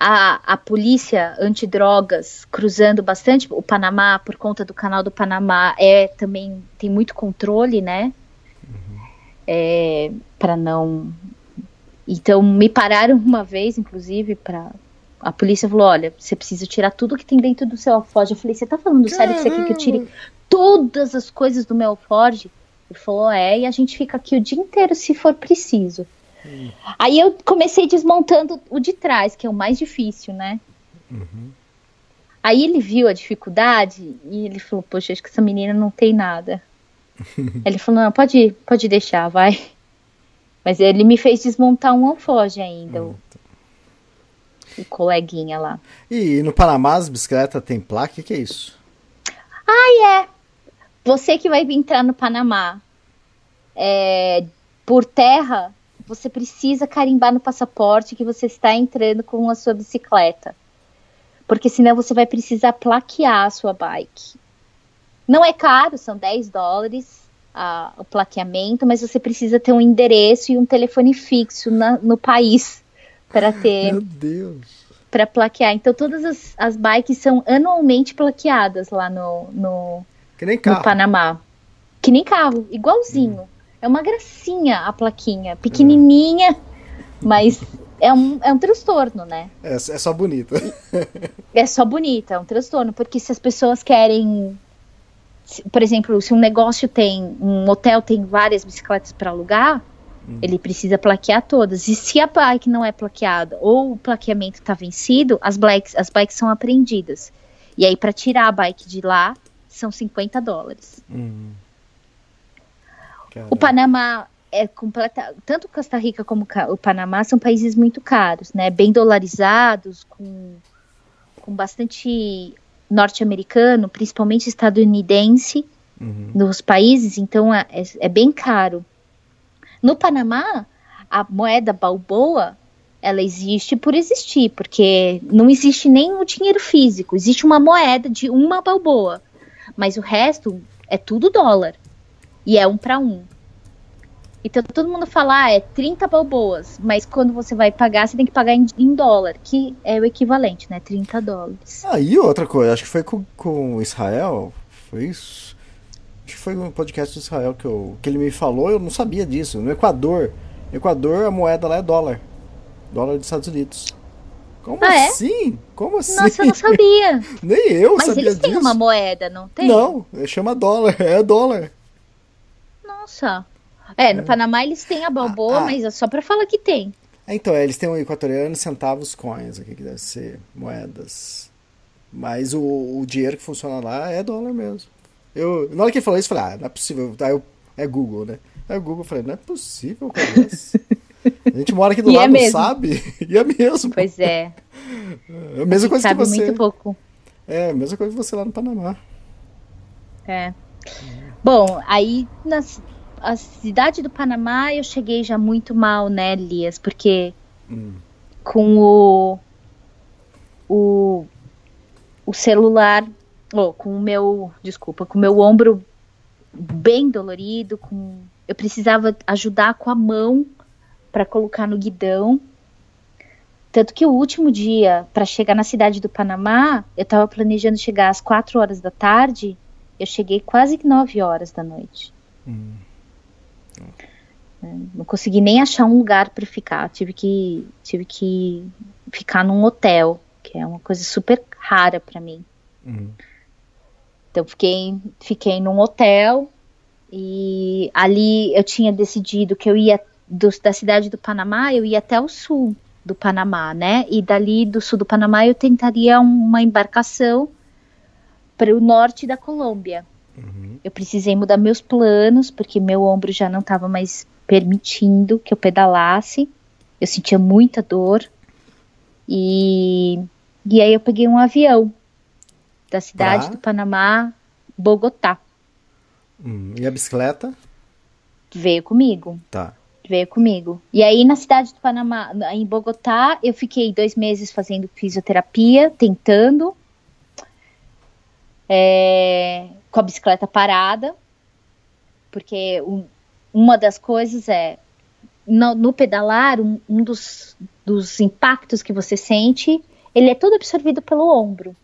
A, a polícia antidrogas cruzando bastante o Panamá por conta do canal do Panamá é também tem muito controle, né? Uhum. É, para não. Então me pararam <laughs> uma vez, inclusive, para a polícia falou: olha, você precisa tirar tudo que tem dentro do seu alfoge. Eu falei: você tá falando sério que você quer que eu tire todas as coisas do meu Ford? Ele falou, é, e a gente fica aqui o dia inteiro se for preciso. Hum. Aí eu comecei desmontando o de trás, que é o mais difícil, né? Uhum. Aí ele viu a dificuldade e ele falou, poxa, acho que essa menina não tem nada. <laughs> ele falou, não, pode, pode deixar, vai. Mas ele me fez desmontar um alfoge ainda, o, o coleguinha lá. E no Panamá as bicicletas tem placa? O que é isso? Ah, é. Você que vai entrar no Panamá é, por terra, você precisa carimbar no passaporte que você está entrando com a sua bicicleta. Porque senão você vai precisar plaquear a sua bike. Não é caro, são 10 dólares a, o plaqueamento, mas você precisa ter um endereço e um telefone fixo na, no país para <laughs> ter. Meu Deus! Para plaquear. Então, todas as, as bikes são anualmente plaqueadas lá no, no, que nem carro. No Panamá. Que nem carro, igualzinho. Hum. É uma gracinha a plaquinha, pequenininha, hum. mas é um, é um transtorno, né? É, é só bonita. <laughs> é só bonita, é um transtorno, porque se as pessoas querem por exemplo, se um negócio tem, um hotel tem várias bicicletas para alugar, hum. ele precisa plaquear todas. E se a bike não é plaqueada ou o plaqueamento está vencido, as bikes, as bikes são apreendidas. E aí, para tirar a bike de lá, são 50 dólares. Uhum. O Panamá é completa, tanto Costa Rica como o Panamá são países muito caros, né? Bem dolarizados, com, com bastante norte-americano, principalmente estadunidense, uhum. nos países, então é, é, é, bem caro. No Panamá, a moeda balboa ela existe por existir, porque não existe nem o dinheiro físico, existe uma moeda de uma balboa mas o resto é tudo dólar. E é um para um. Então todo mundo fala, ah, é 30 balboas, mas quando você vai pagar, você tem que pagar em, em, dólar, que é o equivalente, né? 30 dólares. Ah, e outra coisa, acho que foi com, com Israel, foi isso? Que foi um podcast do Israel que, eu, que ele me falou, eu não sabia disso. No Equador, no Equador a moeda lá é dólar. Dólar dos Estados Unidos. Como ah, é? assim? Como assim? Nossa, eu não sabia. <laughs> Nem eu Mas sabia eles têm uma moeda, não tem? Não, chama dólar, <laughs> é dólar. Nossa. É, no é. Panamá eles têm a balboa, ah, ah. mas é só pra falar que tem. É, então, é, eles têm o equatoriano centavos coins aqui, que deve ser moedas. Mas o, o dinheiro que funciona lá é dólar mesmo. Eu, na hora que ele falou isso, eu falei, ah, não é possível. Aí eu, é Google, né? Aí o Google eu falei, não é possível, cara. A gente mora aqui do <laughs> e é lado, é sabe? <laughs> E é mesmo. Pois é. <laughs> É a mesma coisa que você. muito pouco. É, a mesma coisa que você lá no Panamá. É. Bom, aí na a cidade do Panamá eu cheguei já muito mal, né, Elias? Porque hum. com o, o o celular, oh, com o meu, desculpa, com o meu ombro bem dolorido, com eu precisava ajudar com a mão para colocar no guidão. Tanto que o último dia, para chegar na cidade do Panamá, eu estava planejando chegar às 4 horas da tarde, eu cheguei quase que 9 horas da noite. Hum. Não consegui nem achar um lugar para ficar. Tive que, tive que ficar num hotel, que é uma coisa super rara para mim. Hum. Então fiquei, fiquei num hotel e ali eu tinha decidido que eu ia do, da cidade do Panamá, eu ia até o sul do Panamá, né? E dali do sul do Panamá eu tentaria uma embarcação para o norte da Colômbia. Eu precisei mudar meus planos, porque meu ombro já não estava mais permitindo que eu pedalasse. Eu sentia muita dor. E, e aí eu peguei um avião da cidade Pra? do Panamá, Bogotá. Hum, E a bicicleta? Veio comigo. Tá. veio comigo. E aí na cidade do Panamá, na- em Bogotá, eu fiquei dois meses fazendo fisioterapia, tentando, é, com a bicicleta parada, porque um- uma das coisas é no, no pedalar, um, um dos, dos impactos que você sente, ele é todo absorvido pelo ombro.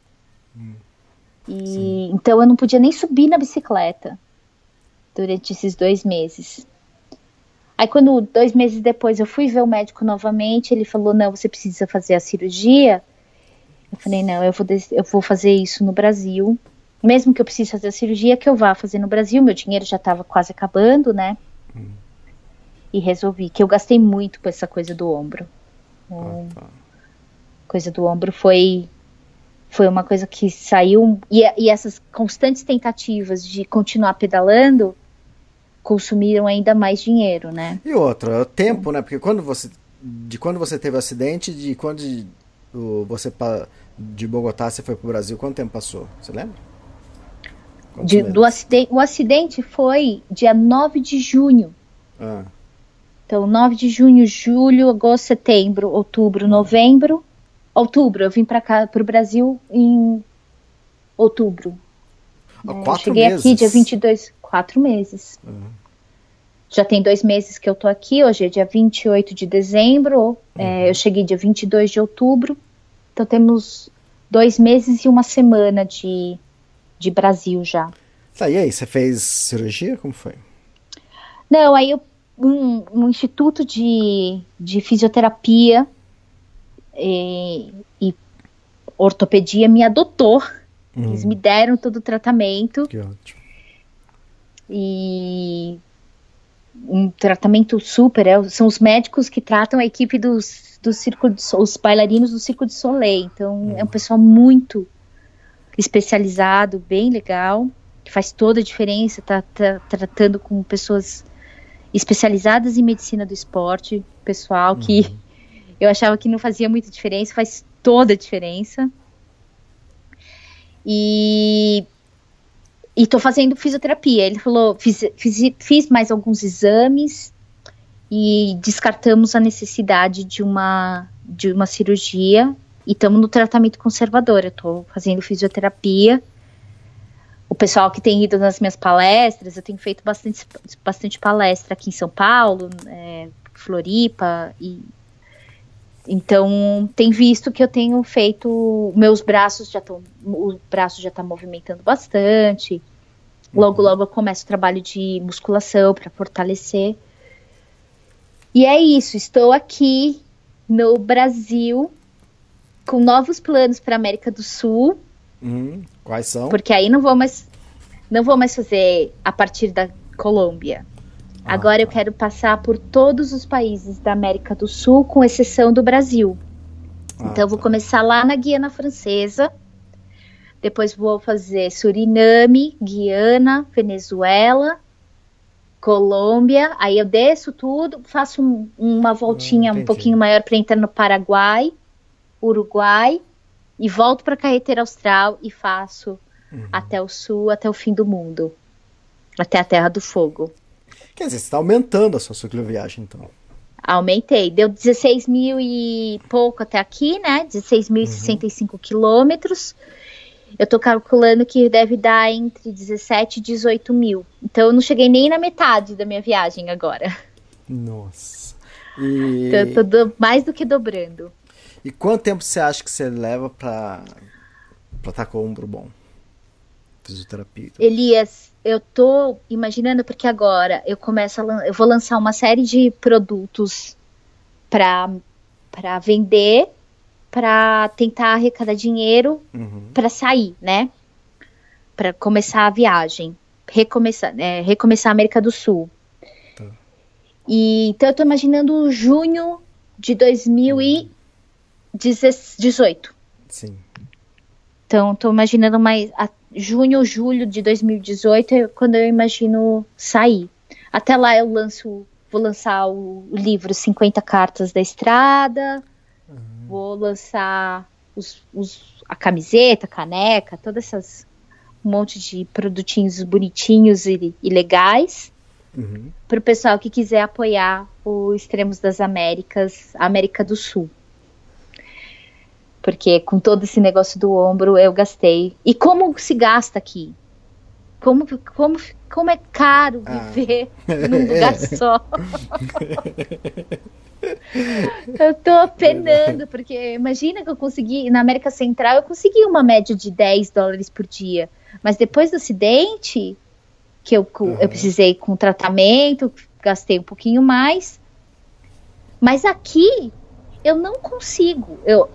E então eu não podia nem subir na bicicleta durante esses dois meses. Aí quando dois meses depois eu fui ver o médico novamente, ele falou, não, você precisa fazer a cirurgia. Eu falei, não, eu vou, eu vou fazer isso no Brasil. Mesmo que eu precise fazer a cirurgia, que eu vá fazer no Brasil, meu dinheiro já estava quase acabando, né? E resolvi, que eu gastei muito com essa coisa do ombro. Ah, tá. Coisa do ombro foi foi uma coisa que saiu e, e essas constantes tentativas de continuar pedalando consumiram ainda mais dinheiro, né? E outra, o tempo, né? Porque quando você. De quando você teve o acidente, de quando de- o- você de Bogotá você foi pro Brasil, quanto tempo passou? Você lembra? De- do acidente, o acidente foi dia 9 de junho. Ah, Então, 9 de junho, julho, agosto, setembro, outubro, novembro. Outubro, eu vim para cá, para o Brasil em outubro. É, quatro cheguei meses. aqui dia 22, quatro meses. Já tem dois meses que eu tô aqui, hoje é dia 28 de dezembro, é, eu cheguei dia 22 de outubro, então temos dois meses e uma semana de, de Brasil já. Tá, e aí, você fez cirurgia? Como foi? Não, aí eu, um, um instituto de, de fisioterapia e, e ortopedia me adotou, eles me deram todo o tratamento, Que ótimo. e um tratamento super. é, são os médicos que tratam a equipe dos, do circo de, os bailarinos do Circo de Soleil. Então é um pessoal muito especializado, bem legal, que faz toda a diferença. Tá, tá tratando com pessoas especializadas em medicina do esporte, pessoal que eu achava que não fazia muita diferença, faz toda a diferença. E e tô fazendo fisioterapia. Ele falou, fiz, fiz, fiz mais alguns exames e descartamos a necessidade de uma, de uma cirurgia e estamos no tratamento conservador. Eu tô fazendo fisioterapia. O pessoal que tem ido nas minhas palestras, eu tenho feito bastante, bastante palestra aqui em São Paulo, é, Floripa, e então tem visto que eu tenho feito, meus braços já estão, o braço já está movimentando bastante. Logo, logo eu começo o trabalho de musculação para fortalecer. E é isso, estou aqui no Brasil com novos planos para América do Sul, Hum, quais são? porque aí não vou mais não vou mais fazer a partir da Colômbia. Ah, Agora eu quero passar por todos os países da América do Sul, com exceção do Brasil. Ah, Então eu vou tá. começar lá na Guiana Francesa. Depois vou fazer Suriname, Guiana, Venezuela, Colômbia. Aí eu desço tudo, faço um- uma voltinha um entendi. pouquinho maior para entrar no Paraguai, Uruguai e volto para a carreteira austral e faço Uhum. até o sul, até o fim do mundo, até a Terra do Fogo. Quer dizer, você está aumentando a sua cicloviagem, então. Aumentei. Deu 16 mil e pouco até aqui, né? 16.065 quilômetros. Eu tô calculando que deve dar entre 17 e 18 mil. Então eu não cheguei nem na metade da minha viagem agora. Nossa. E, Então eu tô do- mais do que dobrando. e quanto tempo você acha que você leva pra estar com o ombro bom? Fisioterapia. Elias, eu tô imaginando porque agora eu começo a eu vou lançar uma série de produtos para para vender, para tentar arrecadar dinheiro Uhum. para sair, né? Para começar a viagem, recomeçar, é, recomeçar a América do Sul. Tá. E então eu tô imaginando junho de 2018. Sim. Então tô imaginando mais a- junho ou julho de 2018 é quando eu imagino sair. Até lá eu lanço, vou lançar o, livro 50 Cartas da Estrada, vou lançar os, os, a camiseta, a caneca, todas essas um monte de produtinhos bonitinhos e, e legais Uhum. para o pessoal que quiser apoiar o Extremos das Américas, América do Sul. Porque com todo esse negócio do ombro eu gastei. E como se gasta aqui? Como, como, como é caro Ah. viver <laughs> num lugar só? <laughs> eu tô penando, porque imagina que eu consegui, na América Central, eu consegui uma média de 10 dólares por dia. Mas depois do acidente, que eu, cu- eu precisei com tratamento, gastei um pouquinho mais. Mas aqui eu não consigo. Eu,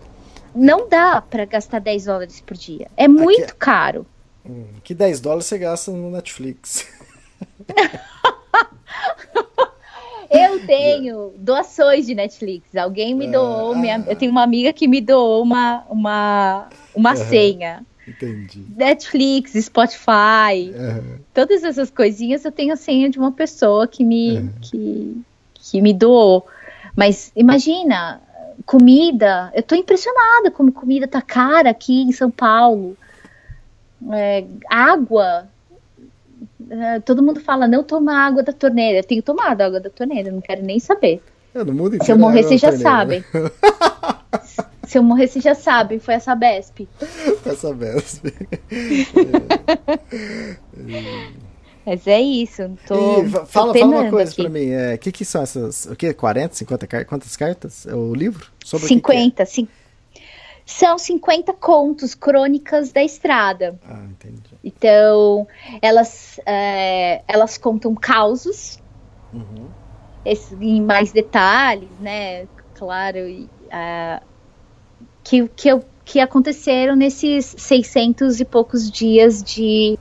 não dá para gastar 10 dólares por dia. É muito caro. Hum, Que 10 dólares você gasta no Netflix. <laughs> Eu tenho doações de Netflix. Alguém me doou. minha- eu tenho uma amiga que me doou uma, uma, uma senha. Entendi. Netflix, Spotify, Aham. todas essas coisinhas eu tenho a senha de uma pessoa que me, que, que me doou. Mas imagina, comida, eu tô impressionada como comida tá cara aqui em São Paulo. É, água. é, todo mundo fala, não toma água da torneira. Eu tenho tomado água da torneira, não quero nem saber. É, Se eu inteiro morrer, é vocês já sabem. <laughs> Se eu morrer, vocês já sabem, foi essa BESP. né? Essa vez. <laughs> Mas é isso, tô, E fa- tô fala, fala uma coisa aqui. pra mim. O que, que são essas. O que? 40, 50 cartas? Quantas cartas? É o livro? Sobre o que que é? 50, sim. São 50 contos, crônicas da estrada. Ah, entendi. Então, elas, é, elas contam causos Uhum. esse- em mais detalhes, né? Claro, e, ah, que, que, eu- que aconteceram nesses 600 e poucos dias de,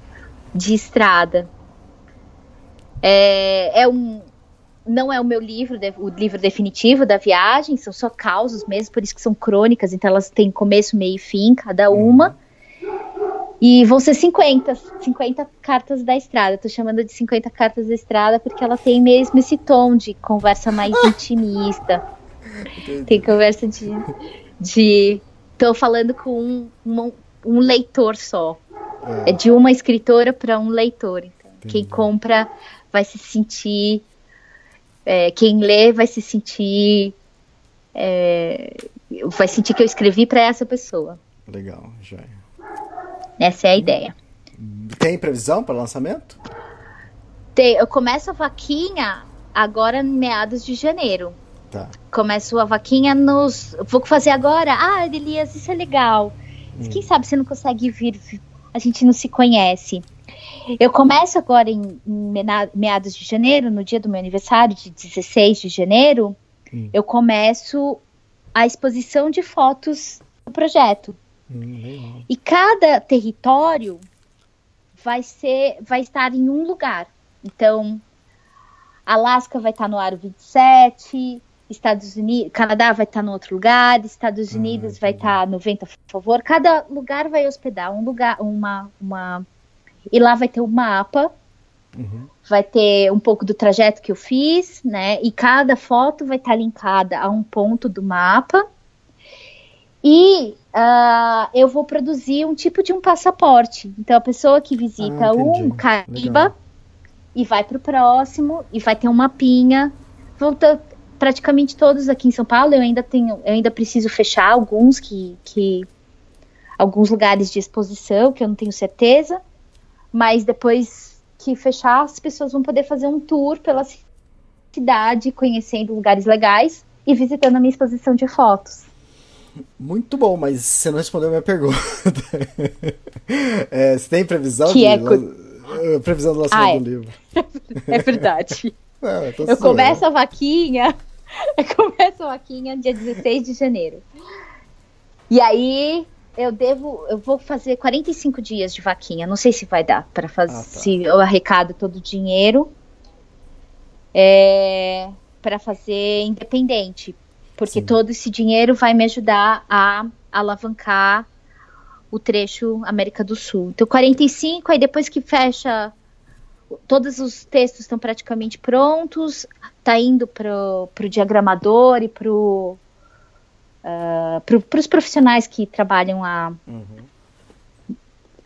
de estrada. É, é um, não é o meu livro, o livro definitivo da viagem, são só causos mesmo, por isso que são crônicas, então elas têm começo, meio e fim, cada uma. E vão ser 50, 50 cartas da estrada. Tô chamando de 50 cartas da estrada porque ela tem mesmo esse tom de conversa mais intimista. Tem conversa de. de tô falando com um, um, um leitor só. É de uma escritora para um leitor. Então, quem compra vai se sentir. é, quem lê vai se sentir. é, vai sentir que eu escrevi para essa pessoa. Legal, joia. Essa é a ideia. Tem previsão para lançamento? Tem- eu começo a vaquinha agora em meados de janeiro. Tá. Começo a vaquinha nos. Vou fazer agora. Ah, Elias, isso é legal. Mas Quem sabe você não consegue vir? A gente não se conhece. Eu começo agora em, meados de janeiro, no dia do meu aniversário, de 16 de janeiro. Hum. Eu começo a exposição de fotos do projeto. Hum. E cada território vai ser, vai estar em um lugar. Então, Alasca vai estar no aro 27, Estados Unidos, Canadá vai estar no outro lugar, Estados Unidos vai estar no vento a favor. Cada lugar vai hospedar um lugar, uma, uma e lá vai ter um mapa. Vai ter um pouco do trajeto que eu fiz, né? E cada foto vai estar linkada a um ponto do mapa. E ah, eu vou produzir um tipo de um passaporte. Então, a pessoa que visita Ah, um Cariba e vai para o próximo e vai ter um mapinha. Vão ter praticamente todos aqui em São Paulo. Eu ainda tenho, eu ainda preciso fechar alguns que, que alguns lugares de exposição que eu não tenho certeza. Mas depois que fechar, as pessoas vão poder fazer um tour pela ci- cidade, conhecendo lugares legais e visitando a minha exposição de fotos. Muito bom, mas você não respondeu a minha pergunta. <laughs> É, você tem previsão Que de é lan- eh, previsão do lançamento Ah, é. do livro? <laughs> É verdade. <laughs> Ah, eu Eu começo a vaquinha. Eu começo a vaquinha dia 16 de janeiro. E aí eu devo. Eu vou fazer 45 dias de vaquinha. Não sei se vai dar para fazer. Ah, tá. Se eu arrecado todo o dinheiro. É, para fazer independente. Porque Sim. todo esse dinheiro vai me ajudar a alavancar o trecho América do Sul. Então 45, aí depois que fecha, todos os textos estão praticamente prontos, tá indo pro, pro diagramador e pro uh, para os profissionais que trabalham lá. Uhum.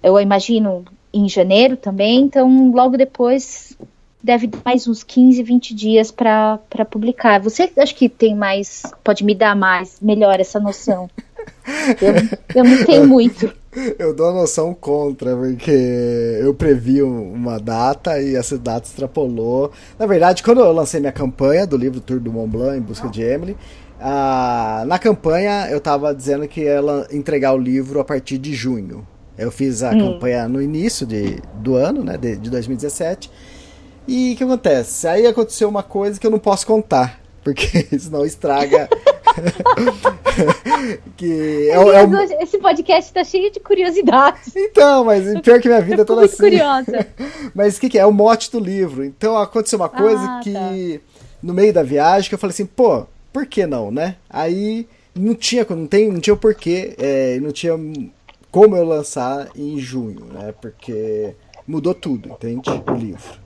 Eu imagino em janeiro também, então logo depois deve dar mais uns 15, 20 dias para publicar. Você acho que tem mais, pode me dar mais, melhor essa noção. Eu, eu não tenho <laughs> muito. Eu dou a noção contra, porque eu previ uma data e essa data extrapolou. Na verdade, quando eu lancei minha campanha do livro Tour do Mont Blanc em busca de Emily, ah, na campanha eu estava dizendo que ia entregar o livro a partir de junho. Eu fiz a hum. campanha no início de, do ano, né, de, de 2017. E o que acontece? Aí aconteceu uma coisa que eu não posso contar, porque <laughs> senão estraga. <laughs> que é, é Esse podcast tá cheio de curiosidades. Então, mas pior que minha vida é toda assim. curiosa. <laughs> mas o que, que, é? É o mote do livro. Então aconteceu uma coisa ah, que, tá. no meio da viagem, que eu falei assim, pô, por que não, né? Aí não tinha, não tem, não tinha porquê, é, não tinha como eu lançar em junho, né? Porque mudou tudo, entende? O livro.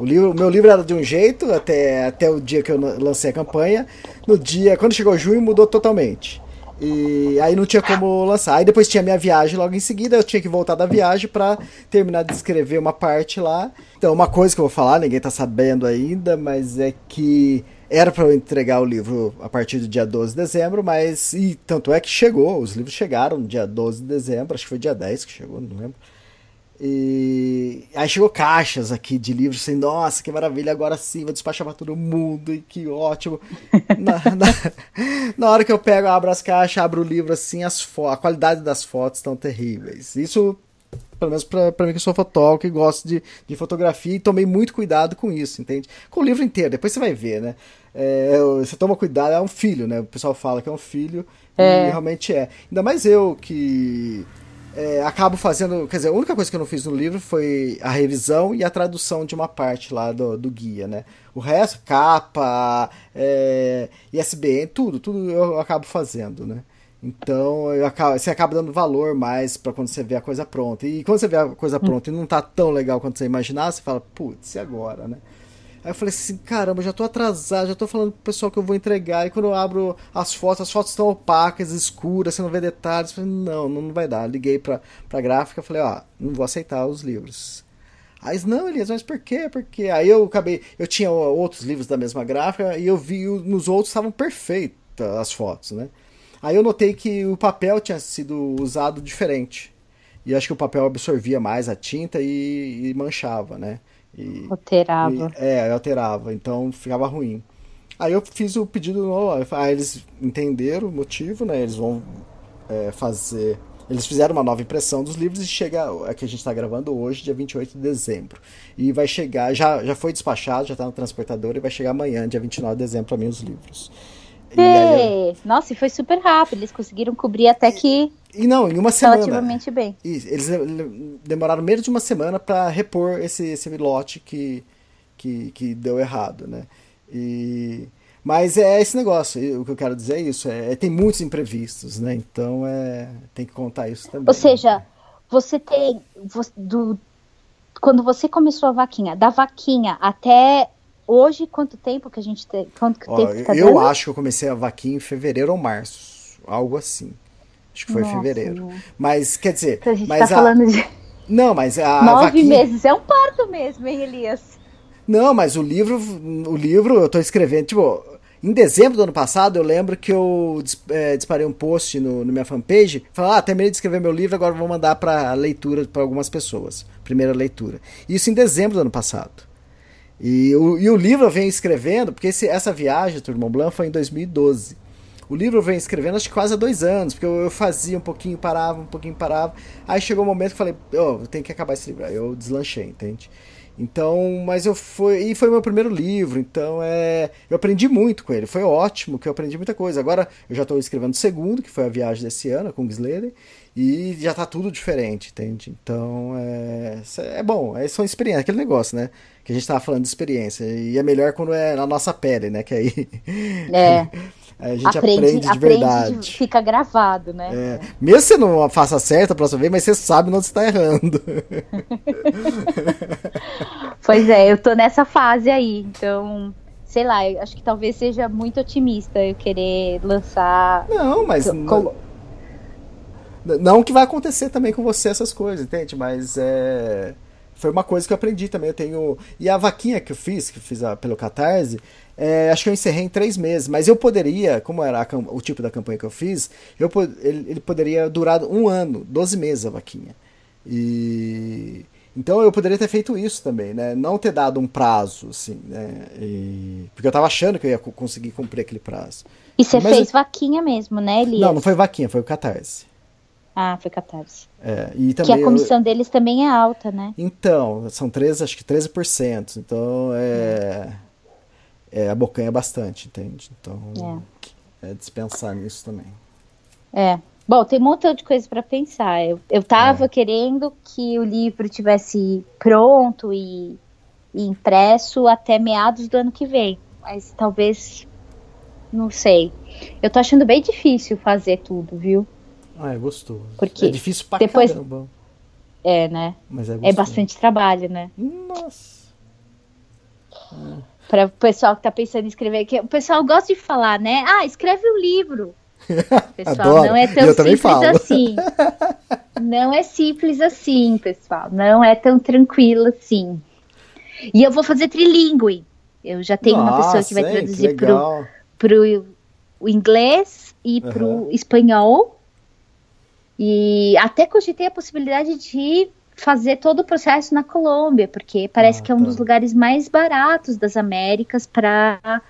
O, livro, meu livro era de um jeito até, até o dia que eu lancei a campanha. No dia, quando chegou junho, mudou totalmente. E aí não tinha como lançar. Aí depois tinha minha viagem logo em seguida, eu tinha que voltar da viagem para terminar de escrever uma parte lá. Então, uma coisa que eu vou falar, ninguém tá sabendo ainda, mas é que era para eu entregar o livro a partir do dia 12 de dezembro, mas. E tanto é que chegou, os livros chegaram no dia 12 de dezembro, acho que foi dia 10 que chegou, não lembro. E aí chegou caixas aqui de livros assim, nossa, que maravilha, agora sim, vou despachar para todo mundo, e que ótimo. <laughs> na, na, na, hora que eu pego, abro as caixas, abro o livro assim, as a qualidade das fotos estão terríveis. Isso pelo menos para mim que sou fotógrafo e gosto de, de fotografia e tomei muito cuidado com isso, entende? Com o livro inteiro, depois você vai ver, né? É, você toma cuidado, é um filho, né? O pessoal fala que é um filho é. e realmente é. Ainda mais eu que é, acabo fazendo, quer dizer, a única coisa que eu não fiz no livro foi a revisão e a tradução de uma parte lá do, do guia, né? O resto, capa, é, ISBN, tudo, tudo eu acabo fazendo, né? Então acabo, você acaba dando valor mais para quando você vê a coisa pronta. E quando você vê a coisa pronta e não tá tão legal quanto você imaginava, você fala, putz, e agora, né? Aí eu falei assim, caramba, já tô atrasado, já tô falando pro pessoal que eu vou entregar. E quando eu abro as fotos, as fotos estão opacas, escuras, você não vê detalhes. Eu falei, não, não vai dar. Liguei pra, pra gráfica, falei, ó, não vou aceitar os livros. Aí, não, Elias, mas por quê? Porque aí eu acabei, eu tinha outros livros da mesma gráfica e eu vi nos outros estavam perfeitas as fotos, né? Aí eu notei que o papel tinha sido usado diferente. E acho que o papel absorvia mais a tinta e, e manchava, né? E, alterava. E, é, alterava. Então ficava ruim. Aí eu fiz o pedido novo. Aí eles entenderam o motivo, né? Eles vão é, fazer. Eles fizeram uma nova impressão dos livros e chega. É que a gente está gravando hoje, dia 28 de dezembro. E vai chegar. Já, já foi despachado, já está no transportador e vai chegar amanhã, dia 29 de dezembro, para mim os livros. Nossa, e foi super rápido. Eles conseguiram cobrir até que. E não, em uma semana. Relativamente bem. Eles demoraram menos de uma semana para repor esse, esse lote que, que, que deu errado, né? E... Mas é esse negócio, o que eu quero dizer é isso, é, tem muitos imprevistos, né? Então é, tem que contar isso também. Ou seja, você tem. Você, do, quando você começou a vaquinha, da vaquinha até Hoje, quanto tempo que a gente tem? Quanto Ó, tempo que tá eu dando? acho que eu comecei a vaquinha em fevereiro ou março. Algo assim. Acho que foi Nossa, fevereiro. Mas, quer dizer. Então a gente mas tá a... falando de. Não, mas a. <laughs> Nove vaquinha... meses. É um parto mesmo, hein, Elias? Não, mas o livro. O livro eu tô escrevendo, tipo. Em dezembro do ano passado, eu lembro que eu é, disparei um post no, no minha fanpage, falando, ah, terminei de escrever meu livro, agora vou mandar para leitura para algumas pessoas, primeira leitura. Isso em dezembro do ano passado. E o, e o livro vem escrevendo, porque esse, essa viagem do Mont Blanc foi em 2012. O livro vem escrevendo acho que quase há dois anos, porque eu, eu, fazia um pouquinho, parava, um pouquinho, parava. Aí chegou um momento que eu falei, oh, tenho que acabar esse livro. Aí eu deslanchei, entende? Então, mas eu fui. E foi meu primeiro livro, então é. Eu aprendi muito com ele. Foi ótimo, que eu aprendi muita coisa. Agora eu já estou escrevendo o segundo, que foi a viagem desse ano, com Gisleder, e já está tudo diferente, entende? Então é. É bom, é só experiência, aquele negócio, né? Que a gente estava falando de experiência. E é melhor quando é na nossa pele, né? Que aí. É. <laughs> Aí a gente aprende, de verdade. Aprende, fica gravado, né? É. Mesmo você não faça certo a próxima vez, mas você sabe onde você tá errando. <laughs> pois é, eu tô nessa fase aí, então sei lá, acho que talvez seja muito otimista eu querer lançar. Não, mas. Com... Não que vai acontecer também com você essas coisas, entende? Mas é. Foi uma coisa que eu aprendi também. Eu tenho. E a vaquinha que eu fiz, que eu fiz a, pelo Catarse, é, acho que eu encerrei em três meses. Mas eu poderia, como era a, o tipo da campanha que eu fiz, eu, ele, ele poderia durar um ano, 12 meses a vaquinha. E. Então eu poderia ter feito isso também, né? Não ter dado um prazo, assim, né? E... Porque eu tava achando que eu ia conseguir cumprir aquele prazo. E você Mas fez eu... vaquinha mesmo, né, Elias? Não, não foi vaquinha, foi o Catarse. Ah, foi Catarse. É, e também que a comissão eu... deles também é alta, né? Então, são 13, acho que 13%. Então, é... é a bocanha é bastante, entende? Então, é, é dispensar nisso também. É. Bom, tem um montão de coisa para pensar. Eu, eu tava é. querendo que o livro tivesse pronto e, e, impresso até meados do ano que vem. Mas talvez. Não sei. Eu tô achando bem difícil fazer tudo, viu? Ah, é gostoso. Porque é difícil pra depois... caramba. É, né? Mas é, é bastante trabalho, né? Nossa. É. Para o pessoal que tá pensando em escrever, que o pessoal gosta de falar, né? Ah, escreve um livro. <laughs> Pessoal, Adoro. não é tão simples assim. <laughs> Não é simples assim, pessoal. Não é tão tranquilo assim. E eu vou fazer trilingue. Eu já tenho Nossa, uma pessoa que vai hein, traduzir para pro, pro inglês e uhum. pro espanhol. E até cogitei a possibilidade de fazer todo o processo na Colômbia, porque parece ah, que é um tá. dos lugares mais baratos das Américas para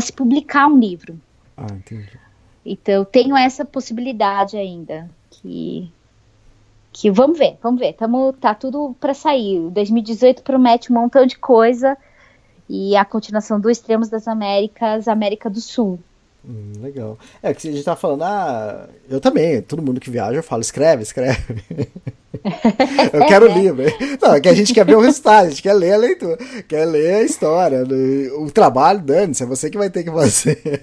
se publicar um livro. Ah, entendi. Então, tenho essa possibilidade ainda. Que, que vamos ver, vamos ver. Tamo, tá tudo para sair. 2018 promete um montão de coisa. E a continuação do Extremos das Américas, América do Sul. Hum, legal. É que a gente tá falando, ah, eu também, todo mundo que viaja eu falo, escreve, escreve. <laughs> eu quero o livro. Não, é que a gente quer ver o resultado, a gente quer ler a leitura, quer ler a história. O trabalho, dane-se, é você que vai ter que fazer. <laughs>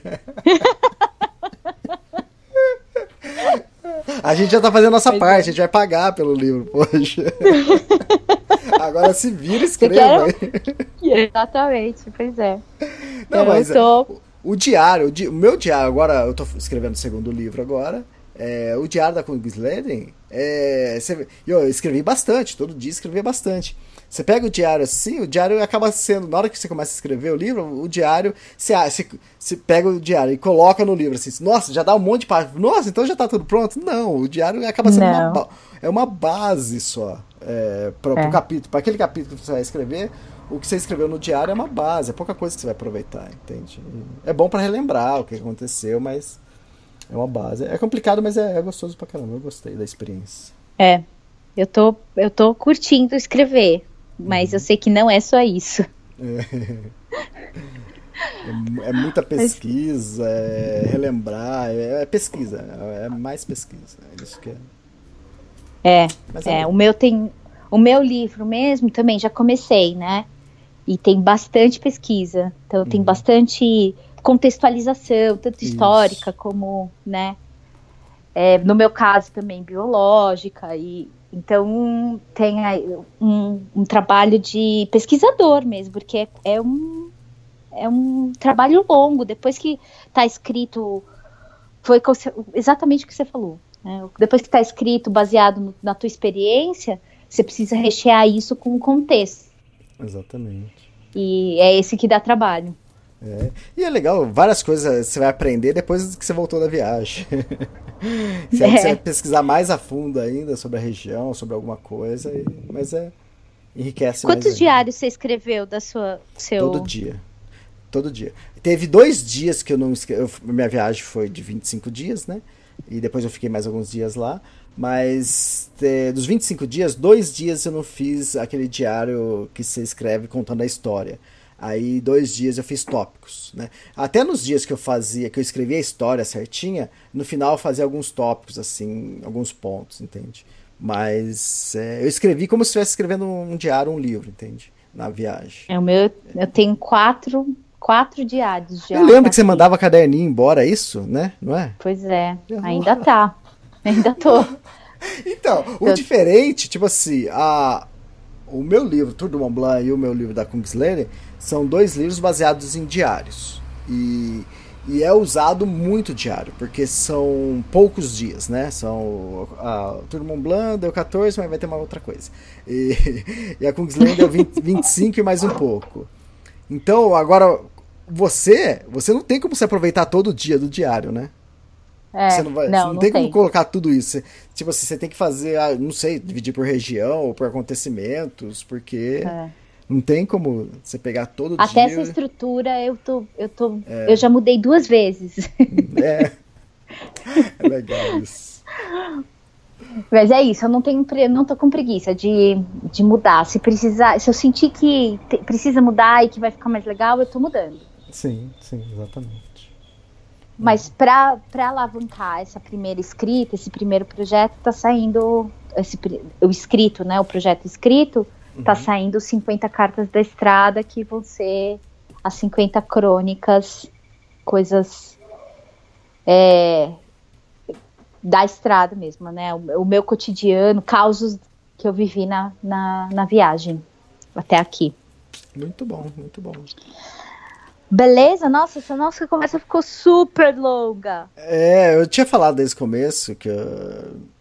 A gente já tá fazendo a nossa pois parte, é. a gente vai pagar pelo livro, poxa. <laughs> Agora se vira e escreva. Exatamente, pois é. Não, eu mas tô... o diário, o, meu diário, agora eu tô escrevendo o segundo livro agora. É, o diário da Kungsleden, é, eu escrevi bastante, todo dia escrevi bastante. Você pega o diário assim, o diário acaba sendo, na hora que você começa a escrever o livro, o diário, você, você, você pega o diário e coloca no livro assim, nossa, já dá um monte de páginas, nossa, então já está tudo pronto. Não, o diário acaba sendo uma, é uma base só é, para é. capítulo, para aquele capítulo que você vai escrever. O que você escreveu no diário é uma base, é pouca coisa que você vai aproveitar, entende? É bom para relembrar o que aconteceu, mas é uma base. É complicado, mas é, é gostoso pra caramba. Eu gostei da experiência. É, eu tô, eu tô curtindo escrever. Mas eu sei que não é só isso. É, <laughs> é, é muita pesquisa, é relembrar, é, é, pesquisa, é mais pesquisa. É isso que é. É, é, é, o meu tem. O meu livro mesmo também já comecei, né? E tem bastante pesquisa. Então uhum. tem bastante contextualização, tanto isso. histórica como, né? É, no meu caso também biológica e então tem um, um, trabalho de pesquisador mesmo, porque é, é, um, é um trabalho longo. Depois que está escrito, foi exatamente o que você falou. Né? Depois que está escrito, baseado no, na tua experiência, você precisa rechear isso com o contexto. Exatamente. E é esse que dá trabalho. É. E é legal, várias coisas você vai aprender depois que você voltou da viagem. <laughs> você, é. vai pesquisar mais a fundo ainda sobre a região, sobre alguma coisa, e, mas é enriquece Quantos diários você escreveu da sua seu Todo dia. Todo dia. Teve dois dias que eu não escrevi, minha viagem foi de 25 dias, né? E depois eu fiquei mais alguns dias lá. Mas é, dos 25 dias, dois dias eu não fiz aquele diário que você escreve contando a história. Aí dois dias eu fiz tópicos, né? Até nos dias que eu fazia, que eu escrevia a história certinha, no final eu fazia alguns tópicos, assim, alguns pontos, entende? Mas é, eu escrevi como se estivesse escrevendo um diário, um livro, entende? Na viagem. É o meu, eu tenho quatro, quatro diários já. Eu lembro que você mandava caderninho embora, é isso, né? Não é? Pois é, ainda tá. Ainda tô. <laughs> Então, o Eu- diferente, tipo assim, a, o meu livro, Tour do Mont Blanc, e o meu livro da Kungsleder, são dois livros baseados em diários. E, e é usado muito diário, porque são poucos dias, né? São. A, o Tour do Mont Blanc deu 14, mas vai ter uma outra coisa. E, <laughs> e a Kungsleder deu 20, 25 <laughs> e mais um pouco. Então, agora, você, você não tem como se aproveitar todo dia do diário, né? É, Você não, vai, não, você não não tem, tem. como colocar tudo isso. Você- tipo assim, você tem que fazer, ah, não sei, dividir por região ou por acontecimentos, porque É. não tem como você pegar todo Até dia. essa estrutura eu tô, eu tô, eu já mudei duas vezes. <laughs> É. é legal isso. Mas é isso, eu não tenho, não tô com preguiça de, de mudar. Se precisar, se eu sentir que te- precisa mudar e que vai ficar mais legal, eu tô mudando. Sim, sim, exatamente. Mas para alavancar essa primeira escrita, esse primeiro projeto, tá saindo esse, o escrito, né? O projeto escrito, tá saindo 50 cartas da estrada que vão ser as 50 crônicas, coisas é, da estrada mesmo, né? O, o meu cotidiano, causos que eu vivi na, na, na viagem até aqui. Muito bom, muito bom. Beleza? Nossa, essa nossa conversa ficou super longa. É, eu tinha falado desde o começo que eu,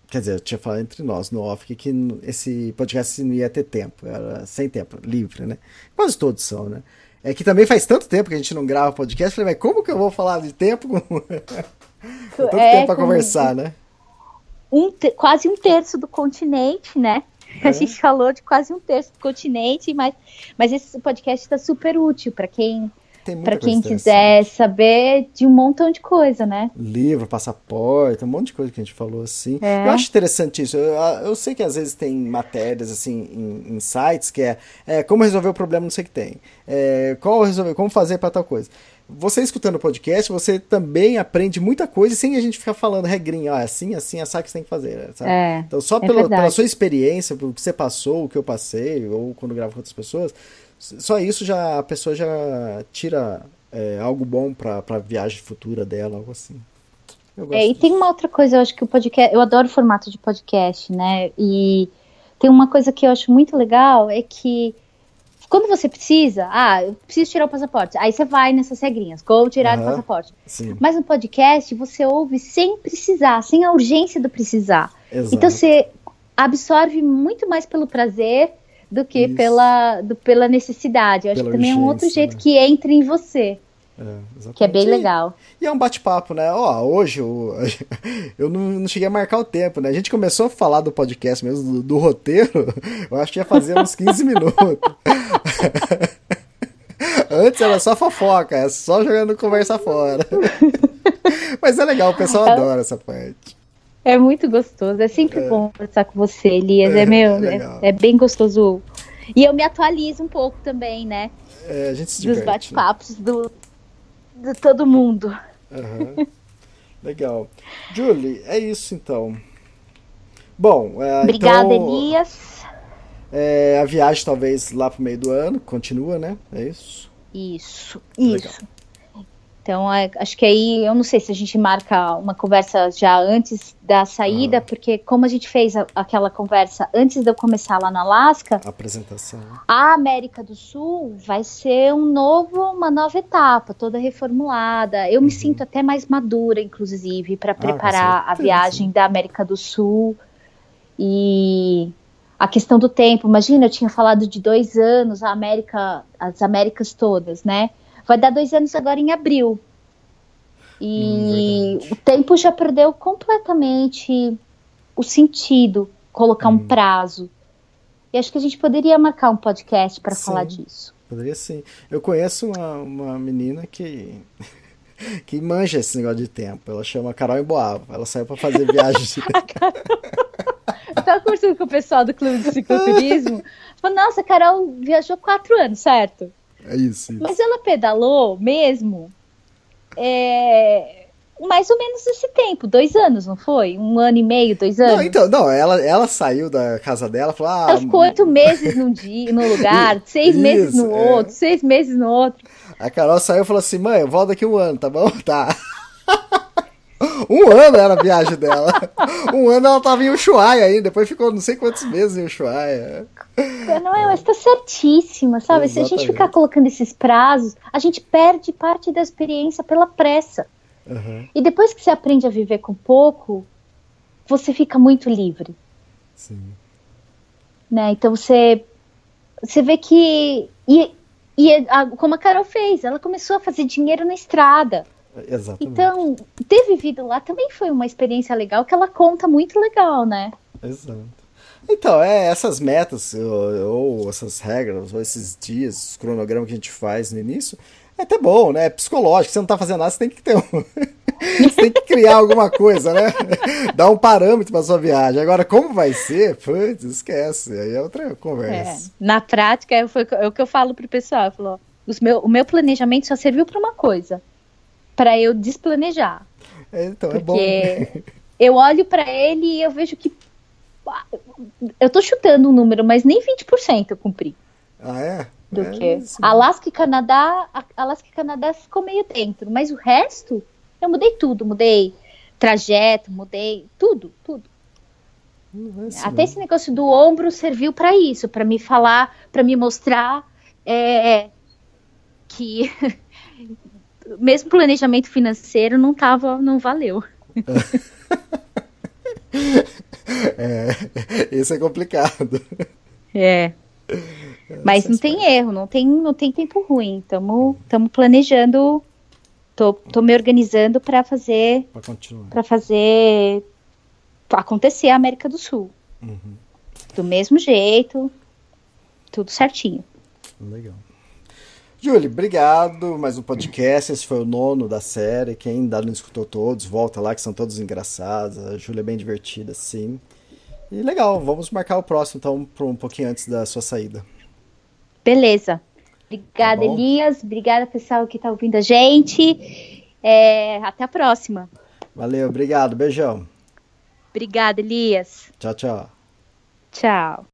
Quer dizer, eu tinha falado entre nós no off que, que esse podcast não ia ter tempo, era sem tempo, livre, né? Quase todos são, né? É que também faz tanto tempo que a gente não grava podcast, eu falei, mas como que eu vou falar de tempo com, <laughs> com tanto É, tempo pra conversar, né? um te- quase um terço do continente, né? É. A gente falou de quase um terço do continente, mas, mas esse podcast está super útil para quem, para quem quiser saber de um montão de coisa, né? livro, passaporte, um monte de coisa que a gente falou assim. É. Eu acho interessante isso. Eu, eu sei que às vezes tem matérias assim em, em sites que é, é, como resolver o problema, não sei o que tem. É, qual resolver, como fazer para tal coisa. Você escutando o podcast, você também aprende muita coisa sem a gente ficar falando regrinha, ah, assim, assim, assim que você tem que fazer. Sabe? É, então, só é pela, pela sua experiência, pelo que você passou, o que eu passei, ou quando gravo com outras pessoas, só isso já a pessoa já tira é, algo bom para a viagem futura dela, algo assim. É, e tem uma outra coisa, eu acho que o podcast, eu adoro o formato de podcast, né? E tem uma coisa que eu acho muito legal é que quando você precisa, ah, eu preciso tirar o passaporte, aí você vai nessas regrinhas, como tirar o Aham. passaporte. Sim, Mas no podcast você ouve sem precisar, sem a urgência do precisar. exato. Então você absorve muito mais pelo prazer do que Isso. pela, do- pela necessidade. Eu acho Pela que também é um outro jeito né? que entra em você, É, que é bem E- legal. E é um bate-papo, né? Ó, hoje eu, <laughs> eu não, não cheguei a marcar o tempo, né? A gente começou a falar do podcast mesmo, do, do roteiro, <laughs> eu acho que ia fazer uns 15 <laughs> minutos. Antes era só fofoca, é só jogando conversa fora. Mas é legal, o pessoal adora essa parte. É muito gostoso, é sempre bom conversar com você, Elias. É, É, meu, é é, é bem gostoso. E eu me atualizo um pouco também, né? É, a gente se Dos diverte. né? bate-papos do, de todo mundo. Aham. Legal. Julie, é isso então. Bom, é, Obrigada, então, Elias. é, a viagem talvez lá pro meio do ano, continua, né? É isso. Isso, Legal. Então, é, acho que aí, eu não sei se a gente marca uma conversa já antes da saída, porque como a gente fez a- aquela conversa antes de eu começar lá no Alasca, A apresentação. a América do Sul vai ser um novo, uma nova etapa, toda reformulada. Eu me sinto até mais madura, inclusive, para preparar a certeza. viagem da América do Sul. E a questão do tempo, imagina, eu tinha falado de dois anos, a América, as Américas todas, né? Vai dar dois anos agora em abril. E Hum, o tempo já perdeu completamente o sentido, colocar Hum. um prazo. E acho que a gente poderia marcar um podcast para falar disso. Poderia sim. Eu conheço uma, uma menina que <laughs> que manja esse negócio de tempo. Ela chama Carol Emboava. Ela saiu pra fazer viagem. de- <laughs> Eu tava conversando com o pessoal do clube de cicloturismo. Falei, nossa, Carol viajou quatro anos, certo? É isso. isso. Mas ela pedalou mesmo é, mais ou menos esse tempo, dois anos, não foi? Um ano e meio, dois anos? Não, então, não, ela, ela saiu da casa dela e falou: ah, Ela ficou oito meses num dia, num <laughs> lugar, seis meses Isso, no é. outro, seis meses no outro. A Carol saiu e falou assim: mãe, eu volto daqui um ano, tá bom? <laughs> Tá. Um ano era a viagem dela. <laughs> Um ano ela tava em Ushuaia ainda, depois ficou não sei quantos meses em Ushuaia. Não é, mas tá certíssima, sabe? Se a gente Exatamente. ficar colocando esses prazos, a gente perde parte da experiência pela pressa. Uhum, E depois que você aprende a viver com pouco, você fica muito livre, sim. né? Então você você vê que e, e a- como a Carol fez, ela começou a fazer dinheiro na estrada. Exatamente. Então, ter vivido lá também foi uma experiência legal que ela conta muito legal, né? Exato. Então, é essas metas, ou, ou essas regras, ou esses dias, esse cronograma que a gente faz no início, é até bom, né? É psicológico. Você não tá fazendo nada, você tem que ter um. <laughs> você tem que criar alguma coisa, né? <laughs> Dar um parâmetro pra sua viagem. Agora, como vai ser? Putz, esquece. Aí é outra É, conversa. na prática, é, foi, é o que eu falo pro pessoal. Eu falo, ó, os meu, o meu planejamento só serviu para uma coisa. para eu desplanejar. É, então, é bom. Porque <laughs> eu olho para ele e eu vejo que. Eu tô chutando um número, mas nem 20% eu cumpri. Ah, é? Do é que. Alasca e Canadá, Alasca e Canadá ficou meio dentro, mas o resto eu mudei tudo, mudei trajeto, mudei tudo, tudo. É assim, Até não. esse negócio do ombro serviu para isso, para me falar, para me mostrar é, que <laughs> mesmo planejamento financeiro não tava, não valeu. <laughs> É, esse é complicado. É. Mas não tem erro, não tem, não tem tempo ruim. Estamos planejando, tô, tô me organizando para fazer para fazer acontecer a América do Sul. Do mesmo jeito, tudo certinho. Legal. Julie, obrigado. Mais um podcast. Esse foi o nono da série. Quem ainda não escutou todos, volta lá, que são todos engraçados. A Júlia é bem divertida, sim. E legal, vamos marcar o próximo, então, por um pouquinho antes da sua saída. Beleza. Obrigada, Tá. Elias. Obrigada, pessoal que está ouvindo a gente. É, até a próxima. Valeu, obrigado. Beijão. Obrigada, Elias. Tchau, tchau. Tchau.